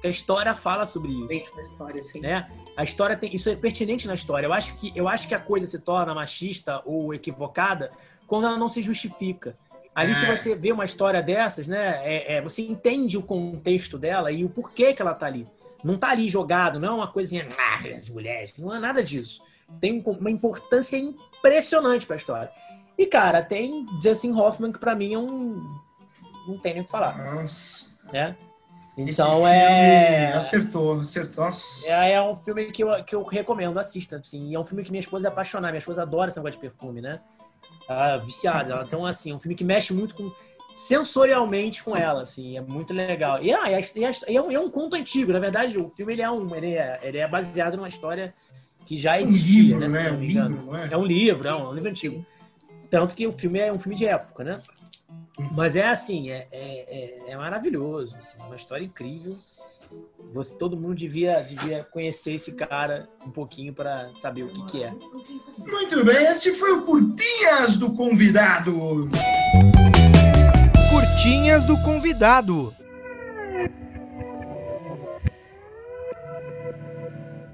A história fala sobre isso Dentro da história, assim. né? A história tem isso é pertinente na história. Eu acho que eu acho que a coisa se torna machista ou equivocada quando ela não se justifica. Ali, se É. você vê uma história dessas, né, é, é, você entende o contexto dela e o porquê que ela tá ali. Não tá ali jogado, não é uma coisinha, ah, as mulheres, não é nada disso. Tem um- uma importância impressionante pra história. E, cara, tem Justin Hoffman, que pra mim é um. Não tem nem o que falar, Nossa. né? Então é. Acertou, acertou. É, é um filme que eu, que eu recomendo, assista, assim. E é um filme que minha esposa é apaixonada. Minha esposa adora esse negócio de perfume, né? Ela é viciada. Ela, então, assim, é um filme que mexe muito com sensorialmente com ela, assim. É muito legal. E, ah, e, a- e a- e é, um, é um conto antigo. Na verdade, o filme ele é, um, ele é, ele é baseado numa história que já Um existia, livro, né? Se né? não Um me engano. livro, não é? É um livro, é um livro antigo. Tanto que o filme é um filme de época, né? Mas é assim, é, é, é- é maravilhoso, assim, uma história incrível. Você, todo mundo devia, devia conhecer esse cara um pouquinho para saber o que, que é. Muito bem, esse foi o Curtinhas do Convidado. Curtinhas do convidado.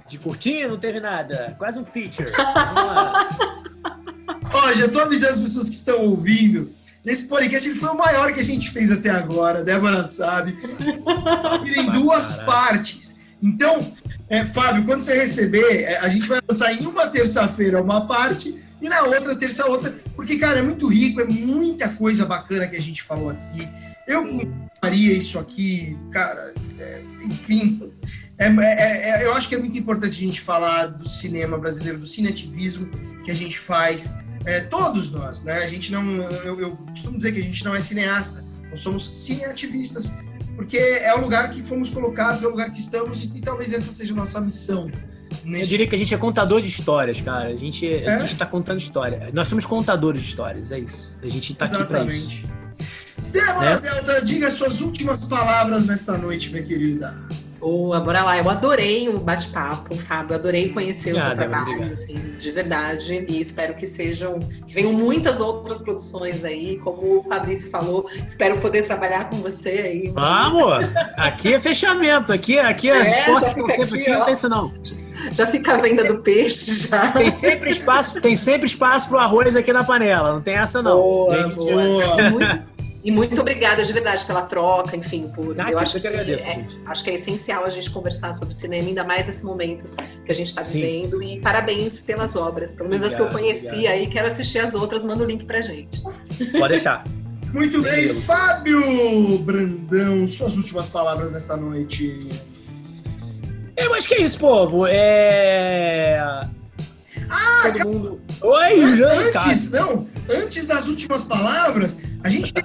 De curtinho não teve nada, quase um feature. Vamos lá. Ó, já tô avisando as pessoas que estão ouvindo. Esse podcast ele foi o maior que a gente fez até agora, Débora sabe. Ele em duas Caraca. partes. Então, é, Fábio, quando você receber, é, a gente vai lançar em uma terça-feira uma parte e na outra terça outra, porque, cara, é muito rico, é muita coisa bacana que a gente falou aqui. Eu faria isso aqui, cara, é, enfim. É, é- é- eu acho que é muito importante a gente falar do cinema brasileiro, do cineativismo que a gente faz. É, todos nós, né? A gente não. Eu, eu costumo dizer que a gente não é cineasta, nós somos cineativistas, porque é o lugar que fomos colocados, é o lugar que estamos, e, e talvez essa seja a nossa missão. Eu Nesse diria que a gente é contador de histórias, cara. A gente, É? a gente tá contando história. Nós somos contadores de histórias, é isso. A gente tá aqui pra isso. Exatamente. Débora Né? Delta, diga suas últimas palavras nesta noite, minha querida. Boa, bora lá. Eu adorei o bate-papo, Fábio. Adorei conhecer o seu Obrigado, trabalho, obrigado. assim, de verdade. E espero que sejam, que venham muitas outras produções aí. Como o Fabrício falou, espero poder trabalhar com você aí. Vamos! Aqui é fechamento. Aqui, aqui as É, portas estão sempre aqui, aqui, não tem isso não. Já fica a venda do peixe, já. Tem sempre espaço, tem sempre espaço pro arroz aqui na panela. Não tem essa não. Boa, Tem- boa. Boa. Muito, e muito obrigada de verdade pela troca, enfim, por. Ah, eu acho eu que agradeço, é, gente. acho que é essencial a gente conversar sobre cinema, ainda mais nesse momento que a gente está Sim. vivendo. E parabéns pelas obras, pelo menos as que eu Obrigado, conheci obrigado. aí. Quero assistir as outras, manda o link pra gente. Pode deixar. Muito Sim, bem. Fábio Brandão, suas últimas palavras nesta noite. Eu acho que é isso, povo. É. Ah, Todo mundo. Oi, antes, não, antes das últimas palavras, a gente tem,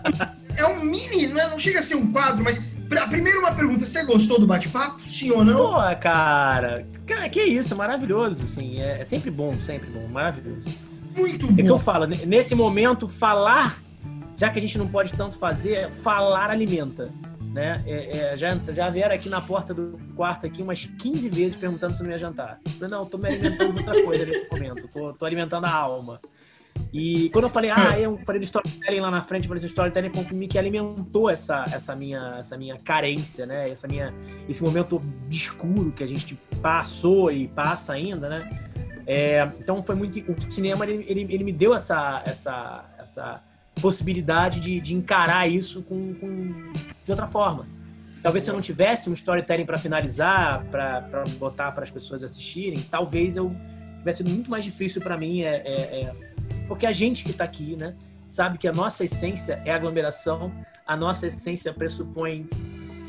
é um mini, não, é, não chega a ser um quadro, mas pra, primeiro uma pergunta, você gostou do bate-papo? Sim ou não? Pô, cara, cara, que isso, maravilhoso, assim, é, é sempre bom, sempre bom, maravilhoso. Muito bom. É que eu falo, nesse momento, falar, já que a gente não pode tanto fazer, falar alimenta né? É, é, já, já vieram aqui na porta do quarto aqui umas 15 vezes perguntando se não ia jantar. Eu falei, não, tô me alimentando de outra coisa nesse momento. Tô, tô alimentando a alma. E quando eu falei, ah, eu falei do storytelling lá na frente, eu falei storytelling foi um filme que alimentou essa, essa, minha, essa minha carência, né? Essa minha, esse momento obscuro que a gente passou e passa ainda, né? É, então foi muito. O cinema ele, ele, ele me deu essa, essa, essa possibilidade de, de encarar isso com, com, de outra forma. Talvez se eu não tivesse um storytelling para finalizar, para botar para as pessoas assistirem, talvez eu tivesse sido muito mais difícil para mim. É, é, é, porque a gente que está aqui, né, sabe que a nossa essência é aglomeração, a nossa essência pressupõe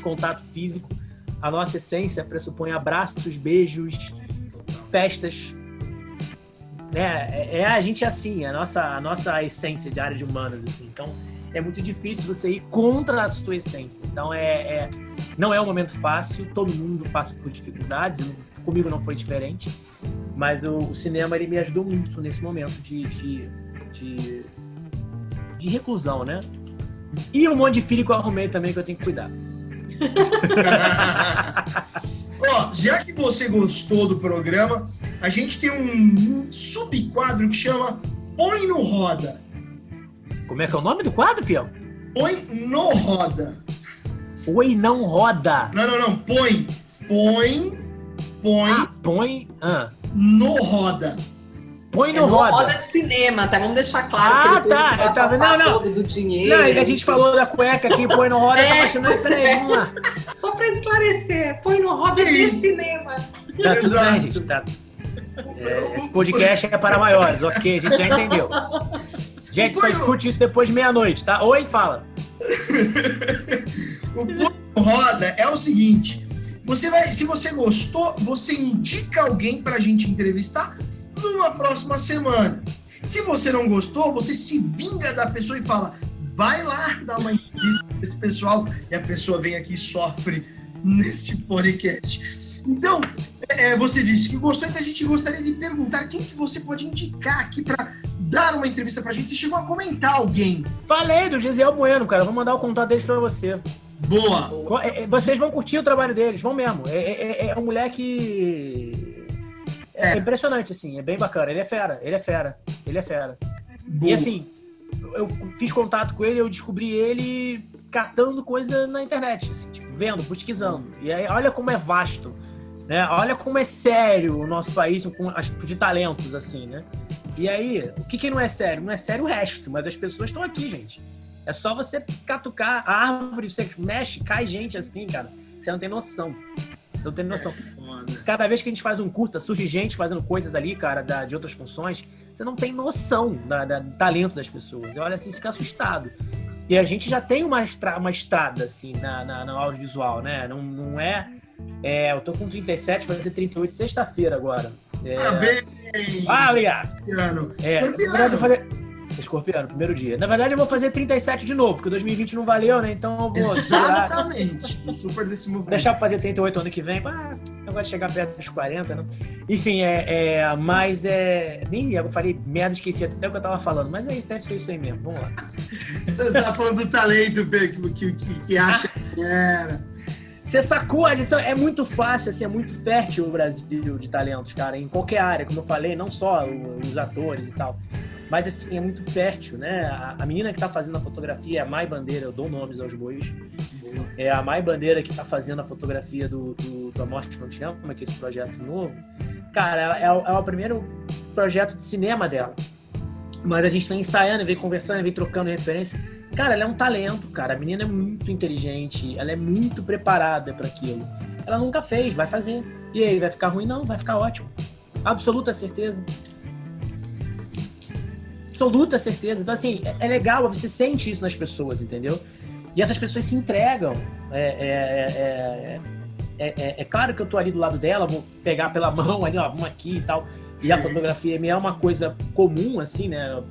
contato físico, a nossa essência pressupõe abraços, beijos, festas, né? É, é, a gente assim, a nossa, a nossa essência de área de humanas, assim. Então, é muito difícil você ir contra a sua essência. Então, é, é não é um momento fácil, todo mundo passa por dificuldades, comigo não foi diferente, mas o, o, cinema ele me ajudou muito nesse momento de, de, de, de reclusão, né? E um monte de filho que eu arrumei também que eu tenho que cuidar. Ó, já que você gostou do programa, a gente tem um subquadro que chama Põe no Roda. Como é que é o nome do quadro, fiel? Põe no Roda. Põe não roda. Não, não, não. Põe. Põe. Põe. Ah, põe. Ah. No Roda. Põe no, é roda. roda de cinema, tá? Vamos deixar claro ah, que tá. Eu tava... Não, não. Todo do dinheiro. Não, a gente falou da cueca aqui, põe no roda, tá é, tá imaginando peraí, é. vamos lá. Só pra esclarecer, põe no roda de cinema. Tá tudo bem, gente. Tá... É, esse podcast é para maiores, ok? A gente já entendeu. Gente, só escute isso depois de meia-noite, tá? Oi, fala. o põe no roda é o seguinte. Você vai, se você gostou, você indica alguém pra gente entrevistar numa próxima semana. Se você não gostou, você se vinga da pessoa e fala: vai lá dar uma entrevista para esse pessoal e a pessoa vem aqui e sofre nesse podcast. Então, é, você disse que gostou, então a gente gostaria de perguntar quem que você pode indicar aqui para dar uma entrevista pra gente. Você chegou a comentar alguém. Falei do Gisel Bueno, cara. Vou mandar o contato deles para você. Boa. É, é, vocês vão curtir o trabalho deles, vão mesmo. É, é, é um moleque é, é, impressionante, assim, é bem bacana. Ele é fera, ele é fera, ele é fera. Boa. E assim, eu fiz contato com ele, eu descobri ele catando coisa na internet, assim, tipo, vendo, pesquisando. E aí, olha como é vasto, né? Olha como é sério o nosso país com de talentos, assim, né? E aí, o que, que não é sério? Não é sério o resto, mas as pessoas estão aqui, gente. É só você catucar a árvore, você mexe, cai gente assim, cara. Você não tem noção. Você não tem noção. É, Cada vez que a gente faz um curta, surge gente fazendo coisas ali, cara, da, de outras funções. Você não tem noção da, da, do talento das pessoas. Olha assim, fica assustado. E a gente já tem uma, estra, uma estrada, assim, na, na, no audiovisual, né? Não, não é, é. Eu tô com 37, vai fazer 38 sexta-feira agora. É... Parabéns! Ah, obrigado! É, fazer... Escorpiano, primeiro dia. Na verdade, eu vou fazer 37 de novo, porque 2020 não valeu, né? Então eu vou. Exatamente. Super desse movimento. Deixar pra fazer 38 ano que vem. Ah, eu vou chegar perto dos 40, né? Enfim, é, é. Mas é. Nem eu falei merda, esqueci até o que eu tava falando. Mas é isso, deve ser isso aí mesmo. Vamos lá. Você tá falando do talento, que, que, que acha que era. Você sacou a adição? É muito fácil, assim, é muito fértil o Brasil de talentos, cara, em qualquer área, como eu falei, não só os atores e tal. Mas assim, é muito fértil, né? A, a menina que está fazendo a fotografia é a Mai Bandeira, eu dou nomes aos bois. É a Mai Bandeira que está fazendo a fotografia do, do, do A Morte Não Te Ama, que é esse projeto novo. Cara, é, é, o, é o primeiro projeto de cinema dela. Mas a gente está ensaiando, vem conversando, vem trocando referência. Cara, ela é um talento, cara. A menina é muito inteligente, ela é muito preparada para aquilo. Ela nunca fez, vai fazer. E aí, vai ficar ruim? Não, vai ficar ótimo. Absoluta certeza absoluta certeza. Então, assim, é, é, legal, você sente isso nas pessoas, entendeu? E essas pessoas se entregam. É, é, é, é, claro que eu tô ali do lado dela, vou pegar pela mão ali, ó, vamos aqui e tal. E a fotografia é uma coisa comum, assim, né?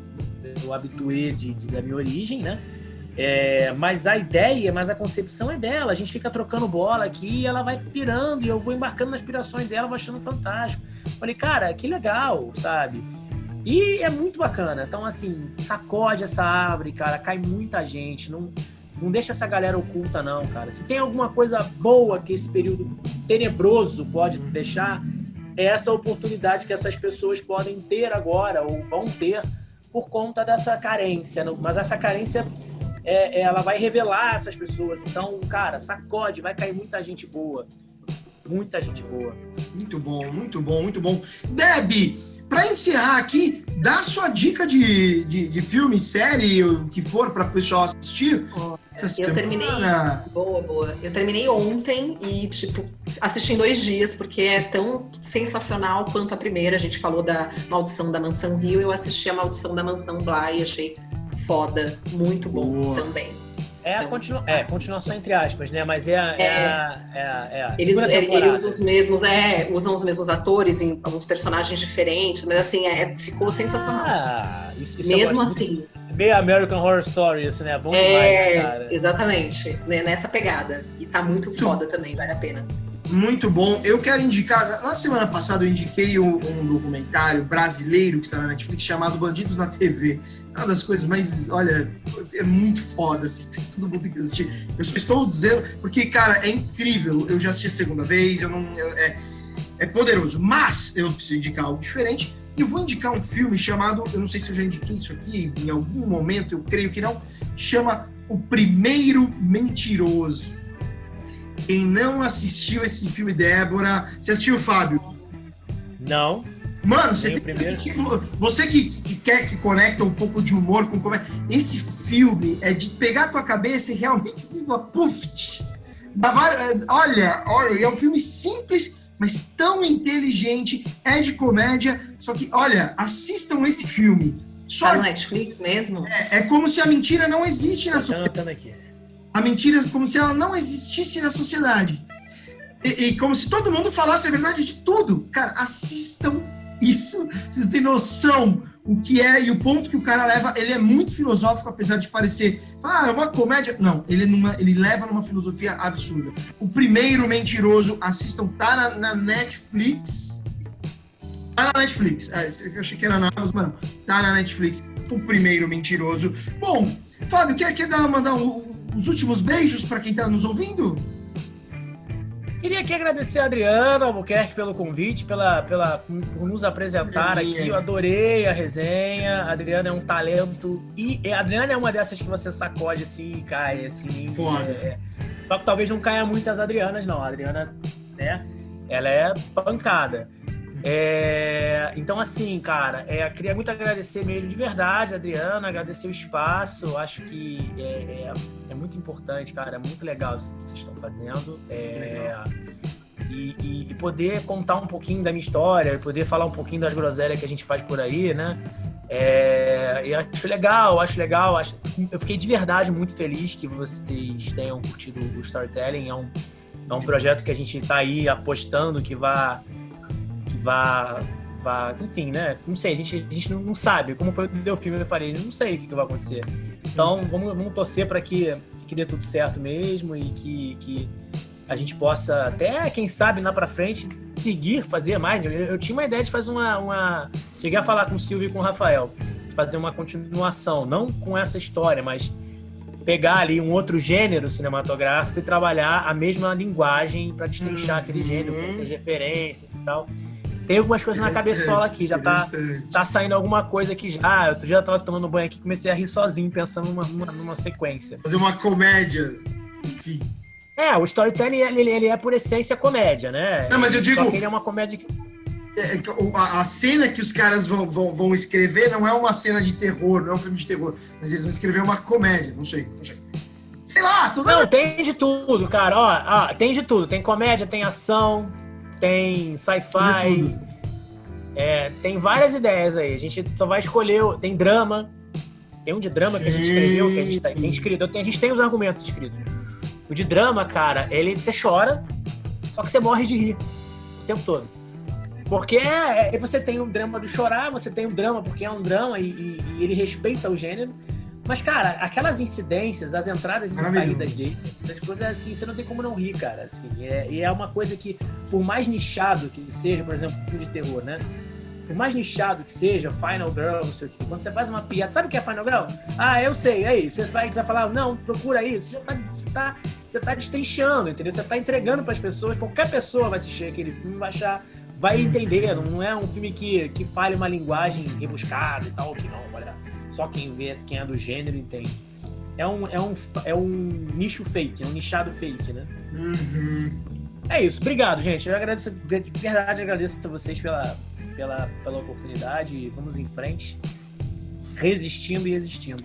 Eu habituei de, de, da minha origem, né? É, mas a ideia, mas a concepção é dela. A gente fica trocando bola aqui e ela vai pirando e eu vou embarcando nas aspirações dela, vou achando fantástico. Falei, cara, que legal, sabe? E é muito bacana. Então, assim, sacode essa árvore, cara, cai muita gente. Não, não deixa essa galera oculta, não, cara. Se tem alguma coisa boa que esse período tenebroso pode deixar, é essa oportunidade que essas pessoas podem ter agora, ou vão ter, por conta dessa carência. Mas essa carência é, é, ela vai revelar essas pessoas. Então, cara, sacode, vai cair muita gente boa. Muita gente boa. Muito bom, muito bom, muito bom. Deb, para encerrar aqui, dá sua dica de, de, de filme, série, o que for, para o pessoal assistir. Oh, eu terminei. Boa, boa. Eu terminei ontem e, tipo, assisti em dois dias, porque é tão sensacional quanto a primeira. A gente falou da Maldição da Mansão Rio, eu assisti a Maldição da Mansão Bly e achei foda, muito bom Boa. também. É a então, continu... é, continuação entre aspas, né? Mas é a. É, é, a, é, a, é a eles, eles usam os mesmos, é, usam os mesmos atores em alguns personagens diferentes, mas assim, é, ficou sensacional. Ah, isso, isso Mesmo assim. Meio American Horror Story, assim, né? Bom é, demais, né, cara? Exatamente, né? nessa pegada. E tá muito foda também, vale a pena. Muito bom. Eu quero indicar. Na semana passada eu indiquei um, um documentário brasileiro que está na Netflix chamado Bandidos na TV. É uma das coisas mais. Olha, é muito foda. Assistir, todo mundo tem que assistir. Eu só estou dizendo, porque, cara, é incrível. Eu já assisti a segunda vez, eu não. é, é poderoso. Mas eu preciso indicar algo diferente. E vou indicar um filme chamado. Eu não sei se eu já indiquei isso aqui em algum momento, eu creio que não. Chama O Primeiro Mentiroso. Quem não assistiu esse filme, Débora. Você assistiu, Fábio? Não. Mano, você tem que assistir. Você que, que, quer que conecta um pouco de humor com comédia. Esse filme é de pegar a tua cabeça e realmente se puf, olha, olha, é um filme simples, mas tão inteligente, é de comédia. Só que, olha, assistam esse filme. Só tá no Netflix mesmo? É, é como se a mentira não existe na sua. aqui. A mentira é como se ela não existisse na sociedade. E, e, como se todo mundo falasse a verdade de tudo. Cara, assistam isso. Vocês têm noção o que é e o ponto que o cara leva. Ele é muito filosófico, apesar de parecer. Ah, é uma comédia. Não, ele, é numa, ele leva numa filosofia absurda. O primeiro mentiroso, assistam, tá na, na Netflix. Tá na Netflix. É, eu achei que era na Amazon, mas não. Tá na Netflix. O primeiro mentiroso. Bom, Fábio, quer, quer dar, mandar um, os últimos beijos para quem está nos ouvindo? Queria aqui agradecer a Adriana Albuquerque pelo convite, pela, pela, por nos apresentar aqui. Eu adorei a resenha. A Adriana é um talento. E a Adriana é uma dessas que você sacode assim e cai, assim. Foda. É, só que talvez não caia muitas Adrianas, não. A Adriana, né? Ela é pancada. É, então, assim, cara, é, queria muito agradecer mesmo de verdade, Adriana, agradecer o espaço. Acho que é, é, é muito importante, cara, é muito legal isso que vocês estão fazendo. É, e, e, e, poder contar um pouquinho da minha história, poder falar um pouquinho das groselhas que a gente faz por aí, né? É, eu acho legal, acho legal. Acho, eu fiquei de verdade muito feliz que vocês tenham curtido o Storytelling. É um, é um projeto que a gente está aí apostando que vai vá, vá, enfim, né? Não sei, a gente, a gente não sabe. Como foi o filme, eu falei, não sei o que, que vai acontecer. Então, vamos, vamos torcer para que, que dê tudo certo mesmo e que, que a gente possa até, quem sabe, lá para frente, seguir, fazer mais. Eu, eu, tinha uma ideia de fazer uma, uma. Cheguei a falar com o Silvio e com o Rafael, fazer uma continuação, não com essa história, mas pegar ali um outro gênero cinematográfico e trabalhar a mesma linguagem para destrinchar uhum. aquele gênero, com as referências e tal. Tem algumas coisas na cabeçola aqui, já tá, tá saindo alguma coisa aqui já. Eu já tava tomando banho aqui comecei a rir sozinho, pensando numa, numa, numa sequência. Fazer uma comédia, enfim. É, o storytelling, ele, ele é por essência comédia, né? Não, mas eu digo... Só que ele é uma comédia... É, é a cena que os caras vão, vão, vão escrever não é uma cena de terror, não é um filme de terror, mas eles vão escrever uma comédia, não sei, não sei. Sei lá, tudo. Não, tem de tudo, cara. Ó, ó, tem de tudo. Tem comédia, tem ação, tem sci-fi. É, tem várias ideias aí. A gente só vai escolher. Tem drama. Tem um de drama Sim. que a gente escreveu, que a gente tá, tem escrito. A gente tem os argumentos escritos. O de drama, cara, ele você chora, só que você morre de rir o tempo todo. Porque é, é, você tem o drama do chorar, você tem o drama porque é um drama e, e, e ele respeita o gênero. Mas, cara, aquelas incidências, as entradas e saídas dele, as coisas assim, você não tem como não rir, cara. Assim, é, e é uma coisa que, por mais nichado que seja, por exemplo, filme de terror, né? Por mais nichado que seja, Final Girl, não sei o quê, quando você faz uma piada, sabe o que é Final Girl? Ah, eu sei, aí, você vai, vai falar, não, procura aí, você já tá, você tá, você tá destrinchando, entendeu? Você tá entregando para as pessoas, qualquer pessoa vai assistir aquele filme vai achar vai entender. Não é um filme que, que fale uma linguagem rebuscada e tal, que não, olha, só quem vê, quem é do gênero entende. É um, é um, é um nicho fake, é um nichado fake, né? Uhum. É isso. Obrigado, gente. Eu agradeço, de verdade, agradeço a vocês pela, pela, pela oportunidade. Vamos em frente, resistindo e resistindo.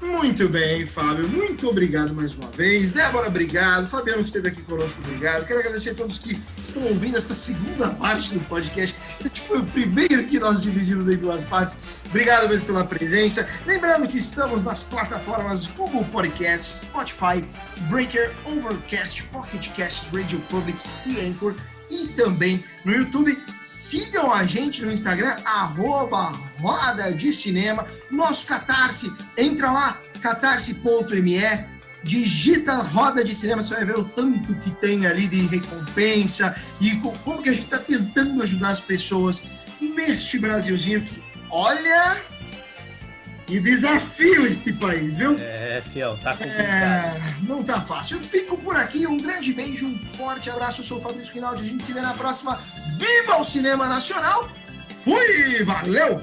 Muito bem, Fábio. Muito obrigado mais uma vez. Débora, obrigado. Fabiano, que esteve aqui conosco, obrigado. Quero agradecer a todos que estão ouvindo esta segunda parte do podcast. Este foi o primeiro que nós dividimos em duas partes. Obrigado mesmo pela presença. Lembrando que estamos nas plataformas Google Podcast, Spotify, Breaker, Overcast, Pocket Cast, Radio Public e Anchor e também no YouTube. Sigam a gente no Instagram, arroba Roda de Cinema. Nosso Catarse, entra lá, catarse.me, digita Roda de Cinema, você vai ver o tanto que tem ali de recompensa e como que a gente está tentando ajudar as pessoas neste Brasilzinho que, olha, e desafio este país, viu? É, fiel, tá complicado. É, não tá fácil. Eu fico por aqui. Um grande beijo, um forte abraço. Eu sou o Fabrício Rinaldi. A gente se vê na próxima. Viva o Cinema Nacional! Fui! Valeu!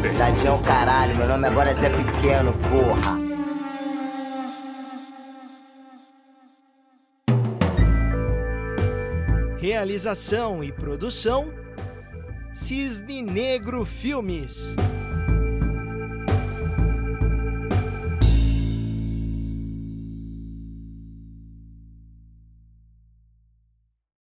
Tadinho caralho, meu nome agora é Zé Pequeno, porra. Realização e produção Cisne Negro Filmes.